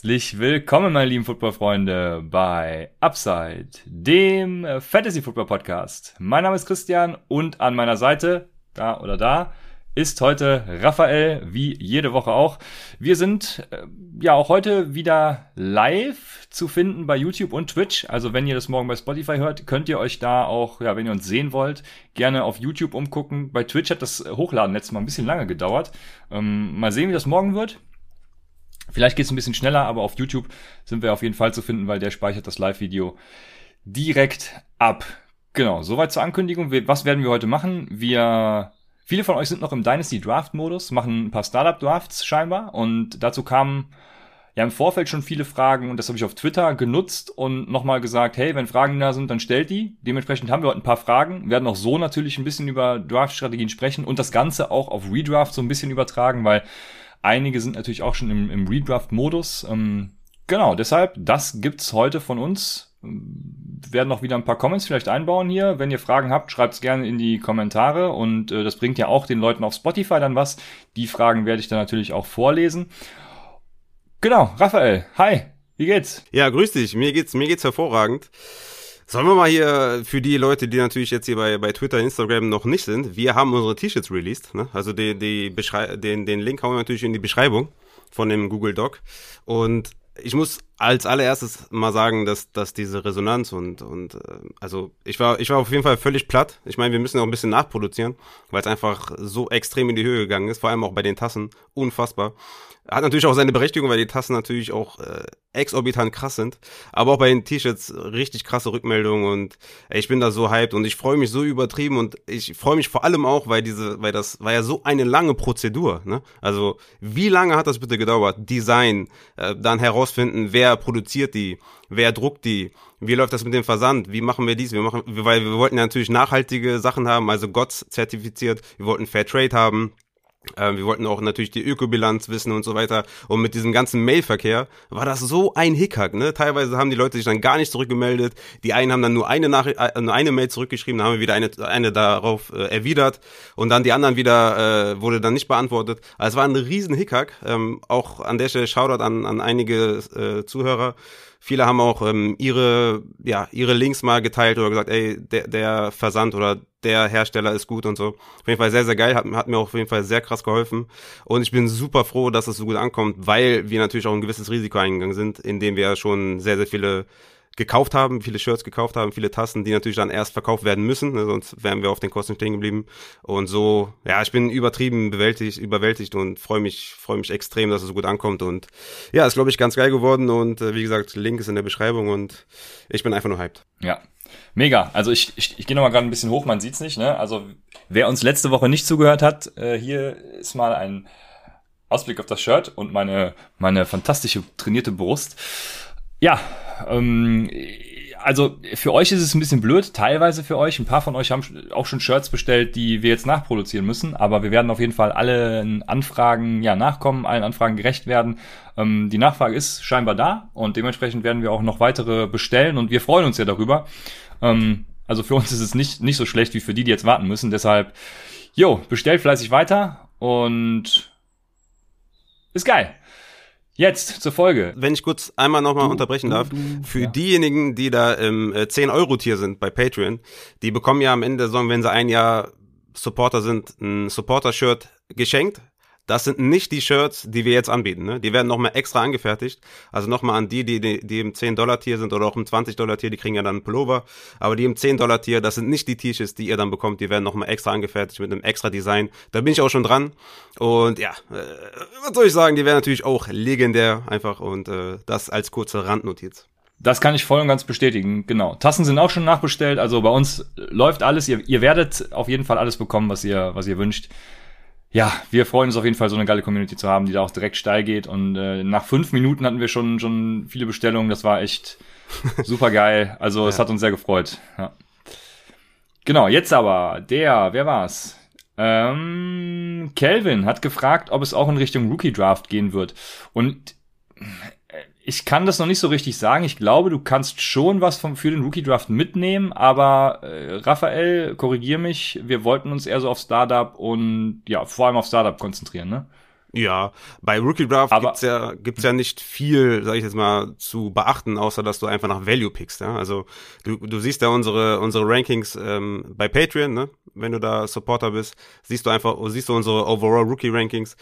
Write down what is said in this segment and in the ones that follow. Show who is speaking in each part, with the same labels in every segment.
Speaker 1: Herzlich willkommen, meine lieben Footballfreunde, bei Upside, dem Fantasy Football Podcast. Mein Name ist Christian und an meiner Seite, da oder da, ist heute Raphael, wie jede Woche auch. Wir sind äh, ja auch heute wieder live zu finden bei YouTube und Twitch. Also wenn ihr das morgen bei Spotify hört, könnt ihr euch da auch, ja, wenn ihr uns sehen wollt, gerne auf YouTube umgucken. Bei Twitch hat das Hochladen letztes Mal ein bisschen lange gedauert. Ähm, mal sehen, wie das morgen wird. Vielleicht geht es ein bisschen schneller, aber auf YouTube sind wir auf jeden Fall zu finden, weil der speichert das Live-Video direkt ab. Genau, soweit zur Ankündigung. Was werden wir heute machen? Wir, viele von euch sind noch im Dynasty Draft Modus, machen ein paar Startup Drafts scheinbar und dazu kamen ja im Vorfeld schon viele Fragen und das habe ich auf Twitter genutzt und nochmal gesagt, hey, wenn Fragen da sind, dann stellt die. Dementsprechend haben wir heute ein paar Fragen, werden auch so natürlich ein bisschen über Draft-Strategien sprechen und das Ganze auch auf Redraft so ein bisschen übertragen, weil Einige sind natürlich auch schon im, im Redraft-Modus. Ähm, genau, deshalb, das gibt's heute von uns. Wir werden noch wieder ein paar Comments vielleicht einbauen hier. Wenn ihr Fragen habt, schreibt's gerne in die Kommentare und äh, das bringt ja auch den Leuten auf Spotify dann was. Die Fragen werde ich dann natürlich auch vorlesen. Genau, Raphael, hi, wie geht's?
Speaker 2: Ja, grüß dich. Mir geht's, mir geht's hervorragend. Sollen wir mal hier für die Leute, die natürlich jetzt hier bei, bei Twitter, Instagram noch nicht sind, wir haben unsere T-Shirts released. Ne? Also die, die Beschrei den, den Link hauen wir natürlich in die Beschreibung von dem Google Doc. Und ich muss als allererstes mal sagen, dass, dass diese Resonanz und, und äh, also ich war, ich war auf jeden Fall völlig platt. Ich meine, wir müssen auch ein bisschen nachproduzieren, weil es einfach so extrem in die Höhe gegangen ist, vor allem auch bei den Tassen. Unfassbar. Hat natürlich auch seine Berechtigung, weil die Tassen natürlich auch äh, exorbitant krass sind. Aber auch bei den T-Shirts richtig krasse Rückmeldungen und ey, ich bin da so hyped und ich freue mich so übertrieben und ich freue mich vor allem auch, weil diese, weil das war ja so eine lange Prozedur. Ne? Also wie lange hat das bitte gedauert? Design, äh, dann herausfinden, wer produziert die, wer druckt die, wie läuft das mit dem Versand, wie machen wir dies, wir machen, weil wir wollten ja natürlich nachhaltige Sachen haben, also GOTS zertifiziert, wir wollten Fair Trade haben äh, wir wollten auch natürlich die Ökobilanz wissen und so weiter. Und mit diesem ganzen Mailverkehr war das so ein Hickhack. Ne? Teilweise haben die Leute sich dann gar nicht zurückgemeldet. Die einen haben dann nur eine Nachricht, äh, nur eine Mail zurückgeschrieben, dann haben wir wieder eine, eine darauf äh, erwidert und dann die anderen wieder äh, wurde dann nicht beantwortet. Also es war ein riesen Hickhack. Ähm, auch an der Stelle Shoutout an, an einige äh, Zuhörer. Viele haben auch ähm, ihre, ja, ihre Links mal geteilt oder gesagt, ey, der, der Versand oder der Hersteller ist gut und so. Auf jeden Fall sehr, sehr geil, hat, hat mir auch auf jeden Fall sehr krass geholfen. Und ich bin super froh, dass es so gut ankommt, weil wir natürlich auch ein gewisses Risiko eingegangen sind, indem wir schon sehr, sehr viele gekauft haben, viele Shirts gekauft haben, viele Tassen, die natürlich dann erst verkauft werden müssen, ne, sonst wären wir auf den Kosten stehen geblieben. Und so, ja, ich bin übertrieben bewältigt, überwältigt und freue mich, freue mich extrem, dass es so gut ankommt. Und ja, ist glaube ich ganz geil geworden. Und äh, wie gesagt, Link ist in der Beschreibung und ich bin einfach nur hyped.
Speaker 1: Ja, Mega. Also ich, ich, ich gehe nochmal gerade ein bisschen hoch, man sieht's nicht. Ne? Also wer uns letzte Woche nicht zugehört hat, äh, hier ist mal ein Ausblick auf das Shirt und meine, meine fantastische trainierte Brust. Ja, ähm, also für euch ist es ein bisschen blöd, teilweise für euch. Ein paar von euch haben auch schon Shirts bestellt, die wir jetzt nachproduzieren müssen, aber wir werden auf jeden Fall allen Anfragen ja nachkommen, allen Anfragen gerecht werden. Ähm, die Nachfrage ist scheinbar da und dementsprechend werden wir auch noch weitere bestellen und wir freuen uns ja darüber. Ähm, also für uns ist es nicht, nicht so schlecht wie für die, die jetzt warten müssen. Deshalb, jo, bestellt fleißig weiter und ist geil. Jetzt zur Folge.
Speaker 2: Wenn ich kurz einmal nochmal unterbrechen du, darf. Du, für ja. diejenigen, die da im äh, 10-Euro-Tier sind bei Patreon, die bekommen ja am Ende der Saison, wenn sie ein Jahr Supporter sind, ein Supporter-Shirt geschenkt. Das sind nicht die Shirts, die wir jetzt anbieten. Ne? Die werden nochmal extra angefertigt. Also nochmal an die, die, die, die im 10-Dollar-Tier sind oder auch im 20-Dollar-Tier, die kriegen ja dann einen Pullover. Aber die im 10-Dollar-Tier, das sind nicht die T-Shirts, die ihr dann bekommt. Die werden nochmal extra angefertigt mit einem extra Design. Da bin ich auch schon dran. Und ja, äh, was soll ich sagen, die werden natürlich auch legendär einfach. Und äh, das als kurze Randnotiz.
Speaker 1: Das kann ich voll und ganz bestätigen, genau. Tassen sind auch schon nachbestellt, also bei uns läuft alles. Ihr, ihr werdet auf jeden Fall alles bekommen, was ihr, was ihr wünscht. Ja, wir freuen uns auf jeden Fall, so eine geile Community zu haben, die da auch direkt steil geht. Und äh, nach fünf Minuten hatten wir schon, schon viele Bestellungen. Das war echt super geil. Also es hat uns sehr gefreut. Ja. Genau, jetzt aber der, wer war's? Ähm, Kelvin hat gefragt, ob es auch in Richtung Rookie Draft gehen wird. Und ich kann das noch nicht so richtig sagen. Ich glaube, du kannst schon was vom, für den Rookie Draft mitnehmen, aber äh, Raphael, korrigier mich, wir wollten uns eher so auf Startup und ja, vor allem auf Startup konzentrieren, ne?
Speaker 2: Ja, bei Rookie Draft Aber gibt's ja gibt's ja nicht viel, sag ich jetzt mal, zu beachten, außer dass du einfach nach Value pickst. Ja? Also du, du siehst ja unsere unsere Rankings ähm, bei Patreon, ne? Wenn du da Supporter bist, siehst du einfach siehst du unsere Overall Rookie Rankings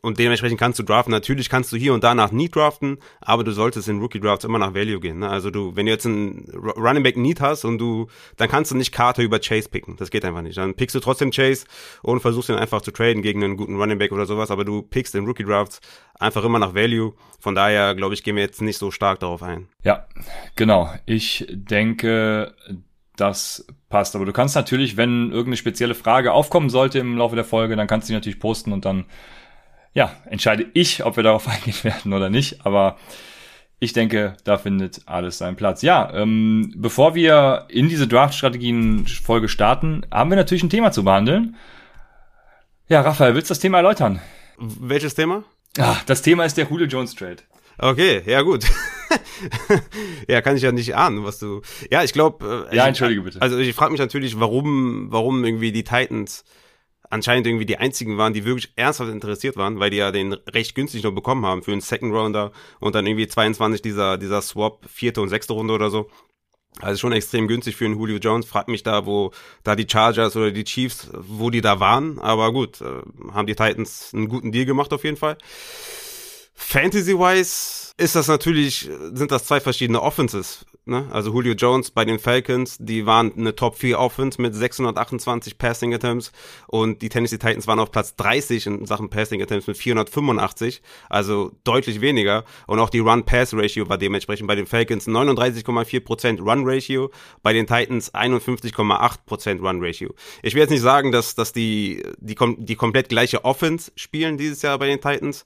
Speaker 2: und dementsprechend kannst du draften. Natürlich kannst du hier und da nach Need draften, aber du solltest in Rookie Drafts immer nach Value gehen. Ne? Also du, wenn du jetzt einen Running Back Need hast und du, dann kannst du nicht Carter über Chase picken. Das geht einfach nicht. Dann pickst du trotzdem Chase und versuchst ihn einfach zu traden gegen einen guten Running Back oder sowas, aber du pickst in Rookie Drafts einfach immer nach Value. Von daher, glaube ich, gehen wir jetzt nicht so stark darauf ein.
Speaker 1: Ja, genau. Ich denke, das passt. Aber du kannst natürlich, wenn irgendeine spezielle Frage aufkommen sollte im Laufe der Folge, dann kannst du die natürlich posten und dann ja, entscheide ich, ob wir darauf eingehen werden oder nicht. Aber ich denke, da findet alles seinen Platz. Ja, ähm, bevor wir in diese Draft-Strategien-Folge starten, haben wir natürlich ein Thema zu behandeln. Ja, Raphael, willst du das Thema erläutern?
Speaker 2: Welches Thema?
Speaker 1: Ah, das Thema ist der Julio Jones Trade.
Speaker 2: Okay, ja gut. ja, kann ich ja nicht ahnen, was du. Ja, ich glaube.
Speaker 1: Äh, ja, entschuldige bitte.
Speaker 2: Also ich frage mich natürlich, warum, warum irgendwie die Titans anscheinend irgendwie die einzigen waren, die wirklich ernsthaft interessiert waren, weil die ja den recht günstig noch bekommen haben für einen Second Rounder und dann irgendwie 22 dieser, dieser Swap, vierte und sechste Runde oder so. Also schon extrem günstig für einen Julio Jones. Fragt mich da, wo da die Chargers oder die Chiefs, wo die da waren. Aber gut, äh, haben die Titans einen guten Deal gemacht auf jeden Fall. Fantasy-wise ist das natürlich, sind das zwei verschiedene Offenses. Ne? Also Julio Jones bei den Falcons, die waren eine Top 4 Offense mit 628 Passing Attempts und die Tennessee Titans waren auf Platz 30 in Sachen Passing Attempts mit 485, also deutlich weniger. Und auch die Run-Pass-Ratio war dementsprechend bei den Falcons 39,4% Run-Ratio, bei den Titans 51,8% Run-Ratio. Ich will jetzt nicht sagen, dass, dass die, die, die komplett gleiche Offense spielen dieses Jahr bei den Titans.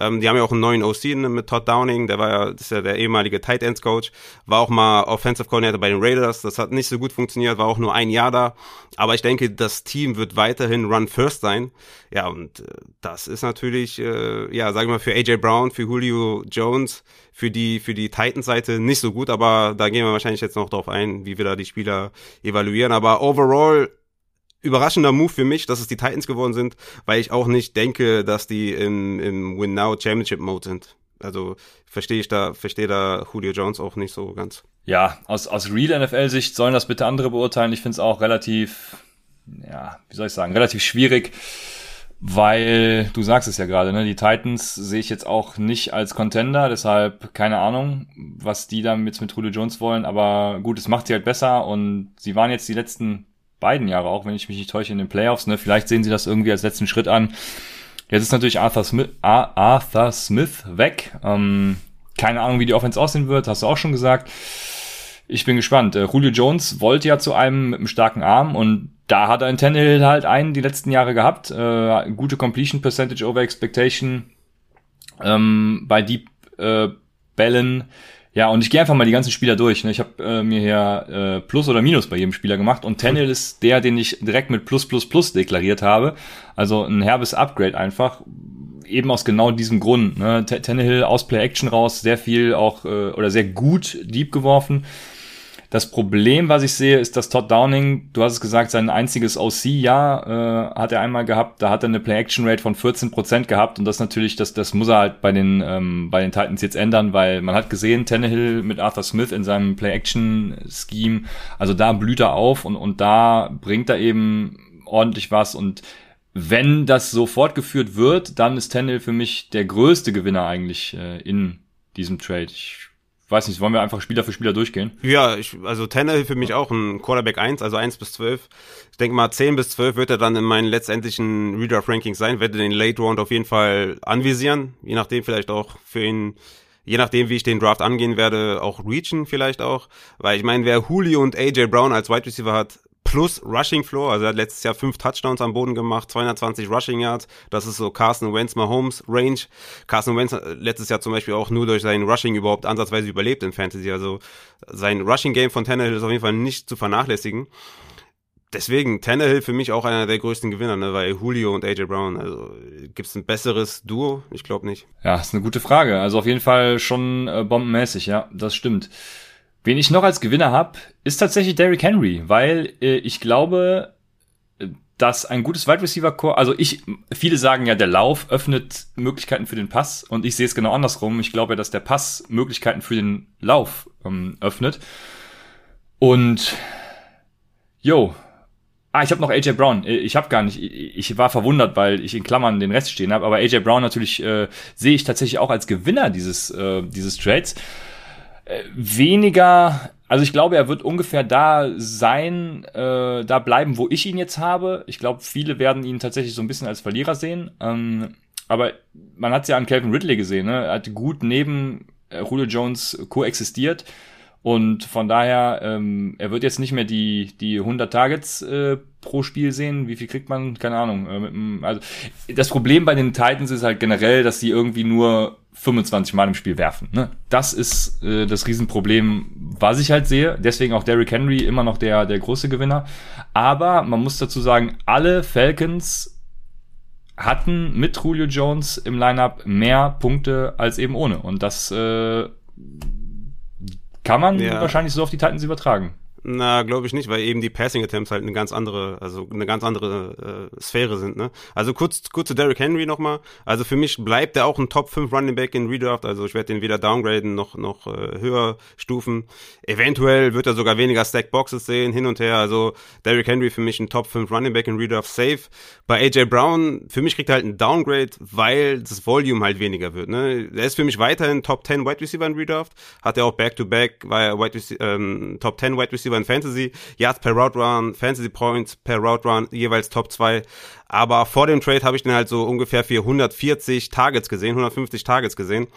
Speaker 2: Ähm, die haben ja auch einen neuen OC mit Todd Downing, der war ja, ist ja der ehemalige Tight Ends Coach, war auch mal Offensive Coordinator bei den Raiders. Das hat nicht so gut funktioniert, war auch nur ein Jahr da. Aber ich denke, das Team wird weiterhin Run First sein. Ja, und äh, das ist natürlich, äh, ja, sagen wir mal, für AJ Brown, für Julio Jones, für die, für die Titans-Seite nicht so gut. Aber da gehen wir wahrscheinlich jetzt noch drauf ein, wie wir da die Spieler evaluieren. Aber overall überraschender Move für mich, dass es die Titans geworden sind, weil ich auch nicht denke, dass die im, im Win Now Championship Mode sind. Also verstehe ich da, verstehe da Julio Jones auch nicht so ganz.
Speaker 1: Ja, aus, aus Real NFL-Sicht sollen das bitte andere beurteilen. Ich finde es auch relativ, ja, wie soll ich sagen, relativ schwierig, weil du sagst es ja gerade, ne? Die Titans sehe ich jetzt auch nicht als Contender, deshalb keine Ahnung, was die da jetzt mit Julio Jones wollen, aber gut, es macht sie halt besser und sie waren jetzt die letzten beiden Jahre auch, wenn ich mich nicht täusche, in den Playoffs, ne? Vielleicht sehen sie das irgendwie als letzten Schritt an. Jetzt ist natürlich Arthur Smith, Arthur Smith weg. Ähm, keine Ahnung, wie die Offense aussehen wird, hast du auch schon gesagt. Ich bin gespannt. Äh, Julio Jones wollte ja zu einem mit einem starken Arm und da hat er in Tannehill halt einen die letzten Jahre gehabt. Äh, gute Completion Percentage over Expectation ähm, bei Deep äh, Bällen. Ja, und ich gehe einfach mal die ganzen Spieler durch. Ne? Ich habe äh, mir hier äh, Plus oder Minus bei jedem Spieler gemacht und Tannehill ist der, den ich direkt mit Plus Plus Plus deklariert habe. Also ein herbes Upgrade einfach. Eben aus genau diesem Grund. Ne? Tannehill aus Play Action raus, sehr viel auch äh, oder sehr gut Deep geworfen. Das Problem, was ich sehe, ist, dass Todd Downing, du hast es gesagt, sein einziges OC-Jahr äh, hat er einmal gehabt. Da hat er eine Play-Action-Rate von 14% gehabt und das natürlich, das, das muss er halt bei den, ähm, bei den Titans jetzt ändern, weil man hat gesehen, Tannehill mit Arthur Smith in seinem Play-Action-Scheme, also da blüht er auf und, und da bringt er eben ordentlich was und wenn das so fortgeführt wird, dann ist Tannehill für mich der größte Gewinner eigentlich äh, in diesem Trade. Ich weiß nicht, wollen wir einfach Spieler für Spieler durchgehen?
Speaker 2: Ja, ich, also Tannehill für mich auch ein Quarterback 1, also 1 bis 12. Ich denke mal 10 bis 12 wird er dann in meinen letztendlichen Redraft Rankings sein, werde den Late Round auf jeden Fall anvisieren, je nachdem vielleicht auch für ihn je nachdem, wie ich den Draft angehen werde, auch reachen vielleicht auch. Weil ich meine, wer Julio und AJ Brown als Wide Receiver hat, plus Rushing Floor. Also er hat letztes Jahr fünf Touchdowns am Boden gemacht, 220 Rushing Yards. Das ist so Carson Wentz Mahomes Range. Carson Wentz hat letztes Jahr zum Beispiel auch nur durch sein Rushing überhaupt ansatzweise überlebt in Fantasy. Also sein Rushing Game von Tannehill ist auf jeden Fall nicht zu vernachlässigen. Deswegen, Tannehill für mich auch einer der größten Gewinner, ne, weil Julio und AJ Brown, also gibt es ein besseres Duo? Ich glaube nicht.
Speaker 1: Ja, ist eine gute Frage. Also auf jeden Fall schon äh, bombenmäßig, ja, das stimmt. Wen ich noch als Gewinner habe, ist tatsächlich Derrick Henry, weil äh, ich glaube, dass ein gutes Wide Receiver Core, also ich, viele sagen ja, der Lauf öffnet Möglichkeiten für den Pass und ich sehe es genau andersrum. Ich glaube, dass der Pass Möglichkeiten für den Lauf ähm, öffnet. Und, yo, Ah, ich habe noch AJ Brown. Äh, ich habe gar nicht. Ich war verwundert, weil ich in Klammern den Rest stehen habe. Aber AJ Brown natürlich äh, sehe ich tatsächlich auch als Gewinner dieses äh, dieses Trades. Weniger, also ich glaube, er wird ungefähr da sein, äh, da bleiben, wo ich ihn jetzt habe. Ich glaube, viele werden ihn tatsächlich so ein bisschen als Verlierer sehen. Ähm, aber man hat es ja an Calvin Ridley gesehen. Ne? Er hat gut neben äh, Julio Jones koexistiert. Und von daher, ähm, er wird jetzt nicht mehr die, die 100 Targets äh, pro Spiel sehen. Wie viel kriegt man? Keine Ahnung. Äh, mit, also das Problem bei den Titans ist halt generell, dass sie irgendwie nur 25 Mal im Spiel werfen. Ne? Das ist äh, das Riesenproblem, was ich halt sehe. Deswegen auch Derrick Henry immer noch der, der große Gewinner. Aber man muss dazu sagen, alle Falcons hatten mit Julio Jones im Lineup mehr Punkte als eben ohne. Und das äh, kann man ja. wahrscheinlich so auf die Titans übertragen.
Speaker 2: Na, glaube ich nicht, weil eben die Passing Attempts halt eine ganz andere, also eine ganz andere äh, Sphäre sind, ne? Also kurz, kurz zu Derrick Henry nochmal. Also für mich bleibt er auch ein Top 5 Running Back in Redraft, also ich werde den weder downgraden noch, noch äh, höher stufen. Eventuell wird er sogar weniger Stack Boxes sehen, hin und her. Also Derrick Henry für mich ein Top 5 Running Back in Redraft safe. Bei AJ Brown, für mich kriegt er halt ein Downgrade, weil das Volume halt weniger wird, ne? Er ist für mich weiterhin Top 10 Wide Receiver in Redraft, hat er auch Back-to-Back, -back, war er Wide ähm, Top 10 Wide Receiver in Fantasy, Yards per Route Run, Fantasy Points per Route Run, jeweils Top 2. Aber vor dem Trade habe ich den halt so ungefähr für 140 Targets gesehen, 150 Targets gesehen.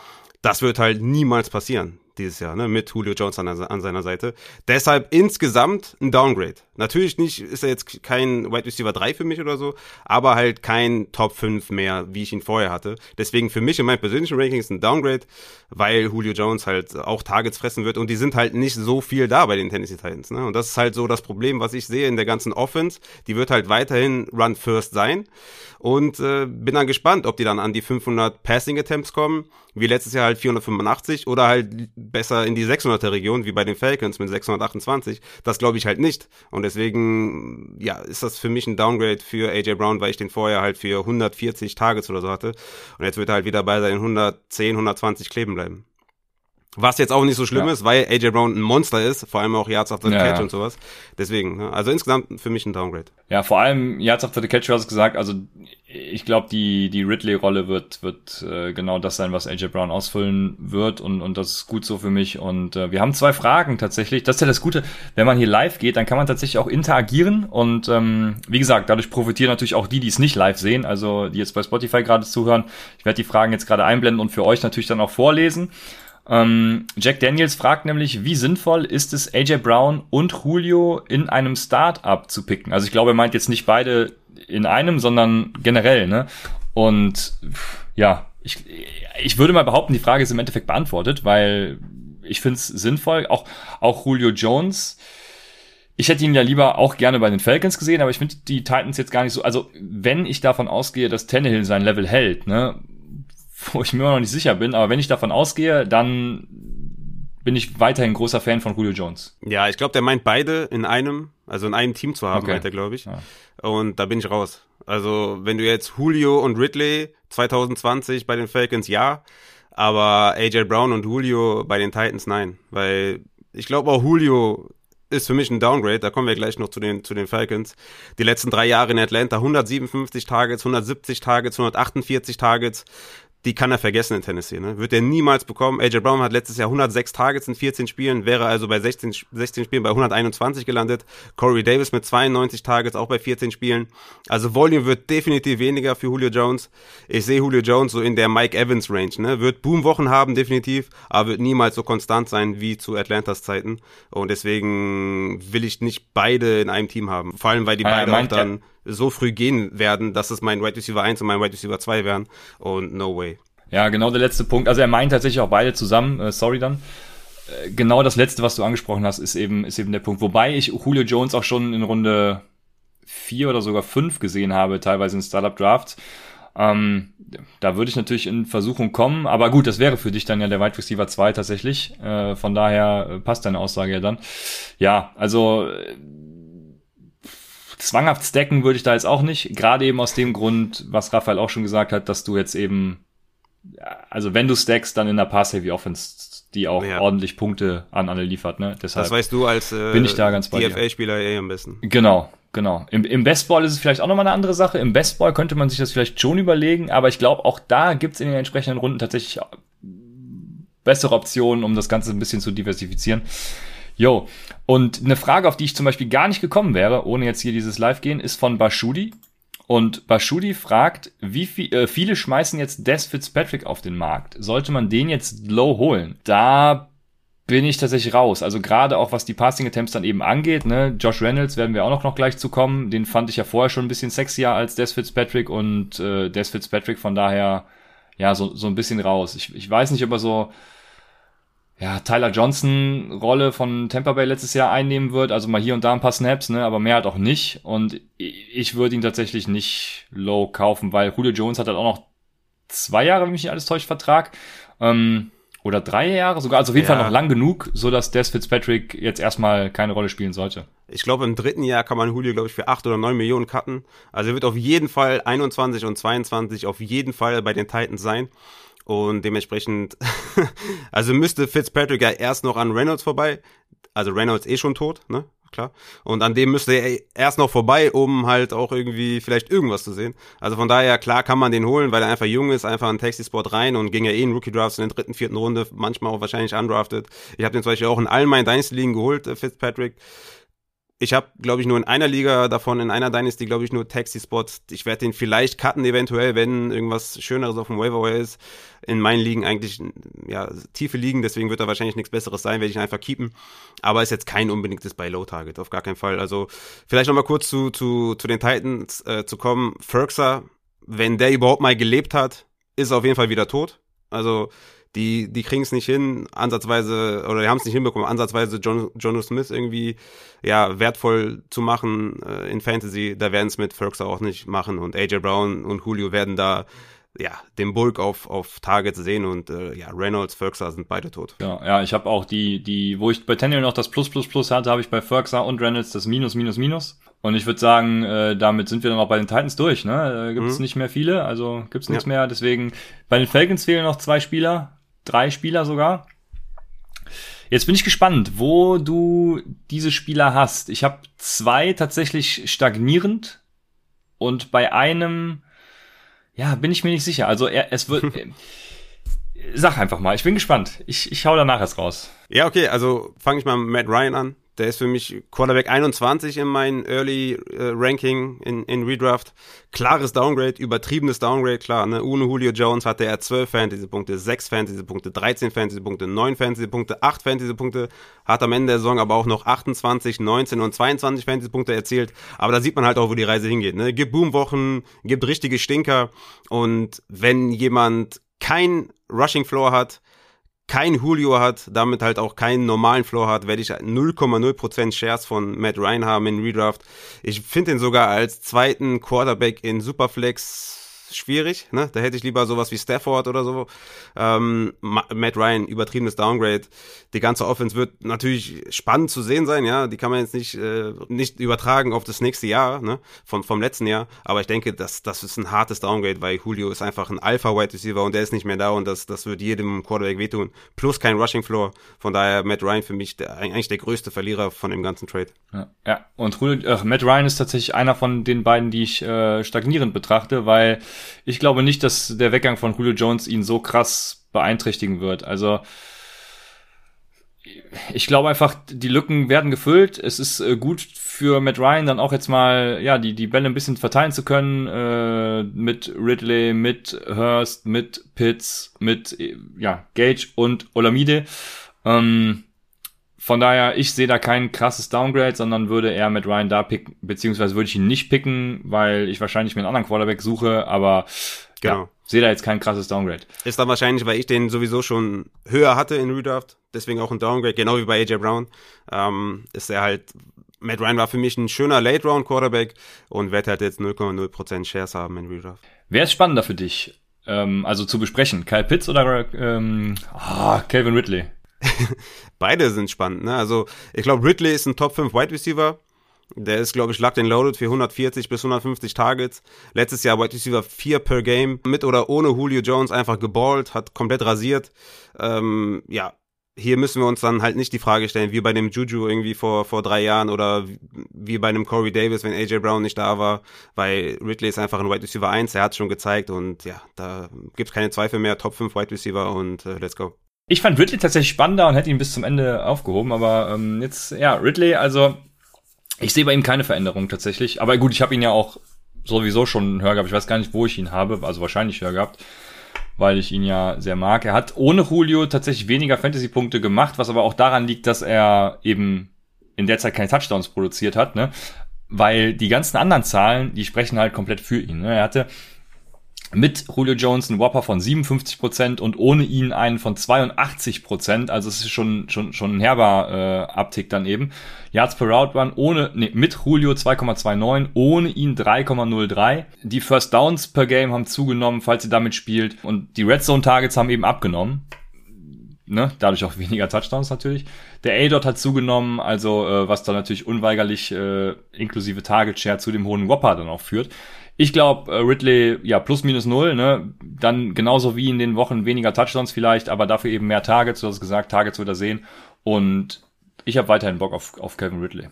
Speaker 2: Das wird halt niemals passieren dieses Jahr, ne, mit Julio Jones an, an, seiner Seite. Deshalb insgesamt ein Downgrade. Natürlich nicht, ist er jetzt kein Wide Receiver 3 für mich oder so, aber halt kein Top 5 mehr, wie ich ihn vorher hatte. Deswegen für mich in meinen persönlichen Rankings ein Downgrade, weil Julio Jones halt auch Targets fressen wird und die sind halt nicht so viel da bei den Tennessee Titans. Ne? Und das ist halt so das Problem, was ich sehe in der ganzen Offense. Die wird halt weiterhin Run First sein und äh, bin dann gespannt, ob die dann an die 500 Passing Attempts kommen, wie letztes Jahr halt 485 oder halt besser in die 600er Region, wie bei den Falcons mit 628. Das glaube ich halt nicht. Und deswegen, ja, ist das für mich ein Downgrade für AJ Brown, weil ich den vorher halt für 140 Targets oder so hatte. Und jetzt wird er halt wieder bei seinen 110, 120 kleben bleiben. Was jetzt auch nicht so schlimm ja. ist, weil AJ Brown ein Monster ist, vor allem auch Yards after the ja, Catch ja. und sowas. Deswegen, ne? also insgesamt für mich ein Downgrade.
Speaker 1: Ja, vor allem Yards after the Catch, du hast gesagt, also ich glaube, die, die Ridley-Rolle wird, wird äh, genau das sein, was AJ Brown ausfüllen wird und, und das ist gut so für mich. Und äh, wir haben zwei Fragen tatsächlich. Das ist ja das Gute, wenn man hier live geht, dann kann man tatsächlich auch interagieren und ähm, wie gesagt, dadurch profitieren natürlich auch die, die es nicht live sehen, also die jetzt bei Spotify gerade zuhören. Ich werde die Fragen jetzt gerade einblenden und für euch natürlich dann auch vorlesen. Ähm, Jack Daniels fragt nämlich, wie sinnvoll ist es, AJ Brown und Julio in einem Start-up zu picken? Also ich glaube, er meint jetzt nicht beide in einem, sondern generell, ne? Und ja, ich, ich würde mal behaupten, die Frage ist im Endeffekt beantwortet, weil ich finde es sinnvoll. Auch, auch Julio Jones. Ich hätte ihn ja lieber auch gerne bei den Falcons gesehen, aber ich finde die Titans jetzt gar nicht so. Also, wenn ich davon ausgehe, dass Tannehill sein Level hält, ne, wo ich mir noch nicht sicher bin, aber wenn ich davon ausgehe, dann bin ich weiterhin großer Fan von Julio Jones.
Speaker 2: Ja, ich glaube, der meint beide in einem, also in einem Team zu haben, okay. meint er, glaube ich. Ja. Und da bin ich raus. Also, wenn du jetzt Julio und Ridley 2020 bei den Falcons, ja, aber AJ Brown und Julio bei den Titans, nein. Weil ich glaube auch Julio ist für mich ein Downgrade, da kommen wir gleich noch zu den, zu den Falcons. Die letzten drei Jahre in Atlanta 157 Targets, 170 Targets, 148 Targets die kann er vergessen in Tennessee. Ne? Wird er niemals bekommen. AJ Brown hat letztes Jahr 106 Targets in 14 Spielen, wäre also bei 16, 16 Spielen bei 121 gelandet. Corey Davis mit 92 Targets auch bei 14 Spielen. Also Volume wird definitiv weniger für Julio Jones. Ich sehe Julio Jones so in der Mike Evans Range. Ne? Wird Boomwochen haben definitiv, aber wird niemals so konstant sein wie zu Atlantas Zeiten. Und deswegen will ich nicht beide in einem Team haben. Vor allem, weil die beide auch dann so früh gehen werden, dass es mein Wide Receiver 1 und mein Wide Receiver 2 wären. Und no way.
Speaker 1: Ja, genau der letzte Punkt. Also er meint tatsächlich auch beide zusammen. Äh, sorry dann. Äh, genau das letzte, was du angesprochen hast, ist eben, ist eben der Punkt. Wobei ich Julio Jones auch schon in Runde vier oder sogar fünf gesehen habe, teilweise in Startup Drafts. Ähm, da würde ich natürlich in Versuchung kommen, aber gut, das wäre für dich dann ja der Wide Receiver 2 tatsächlich. Äh, von daher äh, passt deine Aussage ja dann. Ja, also äh, zwanghaft stacken würde ich da jetzt auch nicht. Gerade eben aus dem Grund, was Raphael auch schon gesagt hat, dass du jetzt eben, also wenn du stackst, dann in der Pass-Heavy Offense, die auch ja. ordentlich Punkte an alle liefert. Ne?
Speaker 2: Deshalb das weißt du als
Speaker 1: äh, bin ich da ganz
Speaker 2: bei DFL-Spieler eh am besten.
Speaker 1: Genau, genau. Im, Im Bestball ist es vielleicht auch nochmal eine andere Sache. Im Bestball könnte man sich das vielleicht schon überlegen, aber ich glaube, auch da gibt's in den entsprechenden Runden tatsächlich bessere Optionen, um das Ganze ein bisschen zu diversifizieren. Jo, und eine Frage, auf die ich zum Beispiel gar nicht gekommen wäre, ohne jetzt hier dieses Live gehen, ist von Bashudi. Und Bashudi fragt, wie viel, äh, viele schmeißen jetzt Des Fitzpatrick auf den Markt. Sollte man den jetzt low holen? Da bin ich tatsächlich raus. Also gerade auch was die Passing Attempts dann eben angeht, ne, Josh Reynolds werden wir auch noch, noch gleich zu kommen. Den fand ich ja vorher schon ein bisschen sexier als Des Fitzpatrick und äh, Des Fitzpatrick von daher ja so, so ein bisschen raus. Ich, ich weiß nicht, ob er so ja, Tyler Johnson Rolle von Tampa Bay letztes Jahr einnehmen wird. Also mal hier und da ein paar Snaps, ne, aber mehr halt auch nicht. Und ich würde ihn tatsächlich nicht low kaufen, weil Julio Jones hat halt auch noch zwei Jahre, wenn mich nicht alles täuscht, Vertrag. Ähm, oder drei Jahre sogar, also auf jeden ja. Fall noch lang genug, so dass Des Fitzpatrick jetzt erstmal keine Rolle spielen sollte.
Speaker 2: Ich glaube, im dritten Jahr kann man Julio, glaube ich, für acht oder neun Millionen cutten. Also er wird auf jeden Fall 21 und 22 auf jeden Fall bei den Titans sein. Und dementsprechend, also müsste Fitzpatrick ja erst noch an Reynolds vorbei. Also Reynolds eh schon tot, ne? Klar. Und an dem müsste er erst noch vorbei, um halt auch irgendwie vielleicht irgendwas zu sehen. Also von daher, klar kann man den holen, weil er einfach jung ist, einfach in Taxi-Spot rein und ging ja eh in Rookie-Drafts in der dritten, vierten Runde, manchmal auch wahrscheinlich undrafted. Ich habe den zum Beispiel auch in allen meinen Dynasty-Ligen geholt, äh, Fitzpatrick. Ich habe, glaube ich, nur in einer Liga davon, in einer Dynasty, glaube ich, nur Taxi-Spots. Ich werde den vielleicht cutten, eventuell, wenn irgendwas Schöneres auf dem Waiver ist. In meinen Ligen eigentlich, ja, tiefe Ligen, deswegen wird da wahrscheinlich nichts Besseres sein, werde ich ihn einfach keepen. Aber ist jetzt kein unbedingtes bei Low Target, auf gar keinen Fall. Also, vielleicht nochmal kurz zu, zu, zu den Titans äh, zu kommen. Ferguson, wenn der überhaupt mal gelebt hat, ist auf jeden Fall wieder tot. Also, die, die kriegen es nicht hin, ansatzweise, oder die haben es nicht hinbekommen, ansatzweise John, Jono Smith irgendwie ja wertvoll zu machen äh, in Fantasy. Da werden es mit Ferguson auch nicht machen und AJ Brown und Julio werden da ja, den Bulk auf, auf Targets sehen und äh, ja, Reynolds, Ferguson sind beide tot.
Speaker 1: Ja, ja, ich habe auch die, die, wo ich bei Tenniel noch das Plus Plus Plus hatte, habe ich bei Ferguson und Reynolds das Minus Minus Minus. Und ich würde sagen, äh, damit sind wir dann auch bei den Titans durch. Ne? Äh, gibt es mhm. nicht mehr viele, also gibt es nichts ja. mehr. Deswegen bei den Falcons fehlen noch zwei Spieler drei Spieler sogar. Jetzt bin ich gespannt, wo du diese Spieler hast. Ich habe zwei tatsächlich stagnierend und bei einem, ja, bin ich mir nicht sicher. Also er, es wird. sag einfach mal, ich bin gespannt. Ich, ich hau danach erst raus.
Speaker 2: Ja, okay, also fange ich mal mit Matt Ryan an. Der ist für mich Quarterback 21 in meinem Early äh, Ranking in, in Redraft. Klares Downgrade, übertriebenes Downgrade, klar. Ne? Ohne Julio Jones hatte er 12 Fantasy-Punkte, 6 Fantasy-Punkte, 13 Fantasy-Punkte, 9 Fantasy-Punkte, 8 Fantasy-Punkte. Hat am Ende der Saison aber auch noch 28, 19 und 22 Fantasy-Punkte erzielt. Aber da sieht man halt auch, wo die Reise hingeht. Ne? Gibt Boomwochen, gibt richtige Stinker. Und wenn jemand kein Rushing Floor hat, kein Julio hat, damit halt auch keinen normalen Floor hat, werde ich 0,0% Shares von Matt Ryan haben in Redraft. Ich finde ihn sogar als zweiten Quarterback in Superflex schwierig. Ne? Da hätte ich lieber sowas wie Stafford oder so. Ähm, Matt Ryan, übertriebenes Downgrade. Die ganze Offense wird natürlich spannend zu sehen sein. Ja, die kann man jetzt nicht äh, nicht übertragen auf das nächste Jahr, ne? vom vom letzten Jahr. Aber ich denke, das das ist ein hartes Downgrade, weil Julio ist einfach ein Alpha Wide Receiver und der ist nicht mehr da und das das wird jedem Quarterback wehtun. Plus kein Rushing Floor. Von daher Matt Ryan für mich der, eigentlich der größte Verlierer von dem ganzen Trade.
Speaker 1: Ja, ja. und Julio, äh, Matt Ryan ist tatsächlich einer von den beiden, die ich äh, stagnierend betrachte, weil ich glaube nicht, dass der Weggang von Julio Jones ihn so krass beeinträchtigen wird. Also ich glaube einfach, die Lücken werden gefüllt. Es ist äh, gut für Matt Ryan dann auch jetzt mal, ja, die, die Bälle ein bisschen verteilen zu können, äh, mit Ridley, mit Hurst, mit Pitts, mit, äh, ja, Gage und Olamide. Ähm, von daher, ich sehe da kein krasses Downgrade, sondern würde eher mit Ryan da picken, beziehungsweise würde ich ihn nicht picken, weil ich wahrscheinlich mir einen anderen Quarterback suche, aber genau. ja, sehe da jetzt kein krasses Downgrade.
Speaker 2: Ist dann wahrscheinlich, weil ich den sowieso schon höher hatte in Redraft, deswegen auch ein Downgrade, genau wie bei AJ Brown, ähm, ist er halt, Matt Ryan war für mich ein schöner Late-Round-Quarterback und wird halt jetzt 0,0% Shares haben in Redraft.
Speaker 1: Wer ist spannender für dich? Ähm, also zu besprechen, Kyle Pitts oder ähm, oh, Calvin Ridley?
Speaker 2: Beide sind spannend, ne? Also, ich glaube, Ridley ist ein Top 5 Wide Receiver. Der ist, glaube ich, locked and loaded für 140 bis 150 Targets. Letztes Jahr Wide Receiver 4 per Game. Mit oder ohne Julio Jones einfach geballt, hat komplett rasiert. Ähm, ja, hier müssen wir uns dann halt nicht die Frage stellen, wie bei dem Juju irgendwie vor, vor drei Jahren oder wie bei einem Corey Davis, wenn AJ Brown nicht da war, weil Ridley ist einfach ein Wide Receiver 1, er hat schon gezeigt und ja, da gibt's keine Zweifel mehr, Top 5 Wide Receiver und äh, let's go.
Speaker 1: Ich fand Ridley tatsächlich spannender und hätte ihn bis zum Ende aufgehoben, aber ähm, jetzt, ja, Ridley, also ich sehe bei ihm keine Veränderung tatsächlich. Aber gut, ich habe ihn ja auch sowieso schon höher gehabt. Ich weiß gar nicht, wo ich ihn habe, also wahrscheinlich höher gehabt, weil ich ihn ja sehr mag. Er hat ohne Julio tatsächlich weniger Fantasy-Punkte gemacht, was aber auch daran liegt, dass er eben in der Zeit keine Touchdowns produziert hat, ne? Weil die ganzen anderen Zahlen, die sprechen halt komplett für ihn. Ne? Er hatte mit Julio Jones einen Whopper von 57% und ohne ihn einen von 82%. Also es ist schon, schon, schon ein herber äh, Abtick dann eben. Yards per Route Run ohne, nee, mit Julio 2,29, ohne ihn 3,03. Die First Downs per Game haben zugenommen, falls ihr damit spielt. Und die Red Zone Targets haben eben abgenommen. Ne? Dadurch auch weniger Touchdowns natürlich. Der A-Dot hat zugenommen, also äh, was dann natürlich unweigerlich äh, inklusive Target Share zu dem hohen Whopper dann auch führt. Ich glaube, äh, Ridley, ja, plus minus null, ne? Dann genauso wie in den Wochen weniger Touchdowns vielleicht, aber dafür eben mehr Targets, du hast gesagt, Targets wird er sehen. Und ich habe weiterhin Bock auf, auf Kevin Ridley.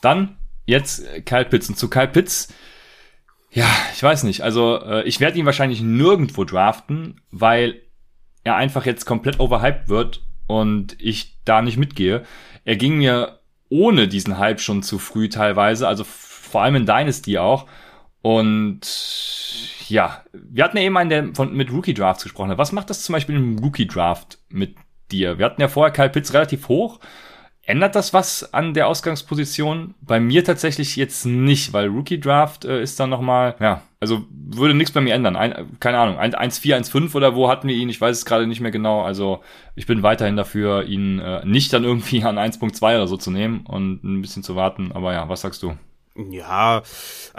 Speaker 1: Dann jetzt Kyle Pitts. Und zu Kyle Pitts, ja, ich weiß nicht. Also äh, ich werde ihn wahrscheinlich nirgendwo draften, weil er einfach jetzt komplett overhyped wird und ich da nicht mitgehe. Er ging mir ohne diesen Hype schon zu früh teilweise, also vor allem in Dynasty auch. Und ja, wir hatten ja eben einen, der von, mit Rookie Drafts gesprochen hat. Was macht das zum Beispiel im Rookie Draft mit dir? Wir hatten ja vorher Kyle Pitts relativ hoch. Ändert das was an der Ausgangsposition? Bei mir tatsächlich jetzt nicht, weil Rookie Draft äh, ist dann nochmal, ja, also würde nichts bei mir ändern. Ein, keine Ahnung, 1-4, 1-5 oder wo hatten wir ihn? Ich weiß es gerade nicht mehr genau. Also ich bin weiterhin dafür, ihn äh, nicht dann irgendwie an 1.2 oder so zu nehmen und ein bisschen zu warten. Aber ja, was sagst du?
Speaker 2: Ja,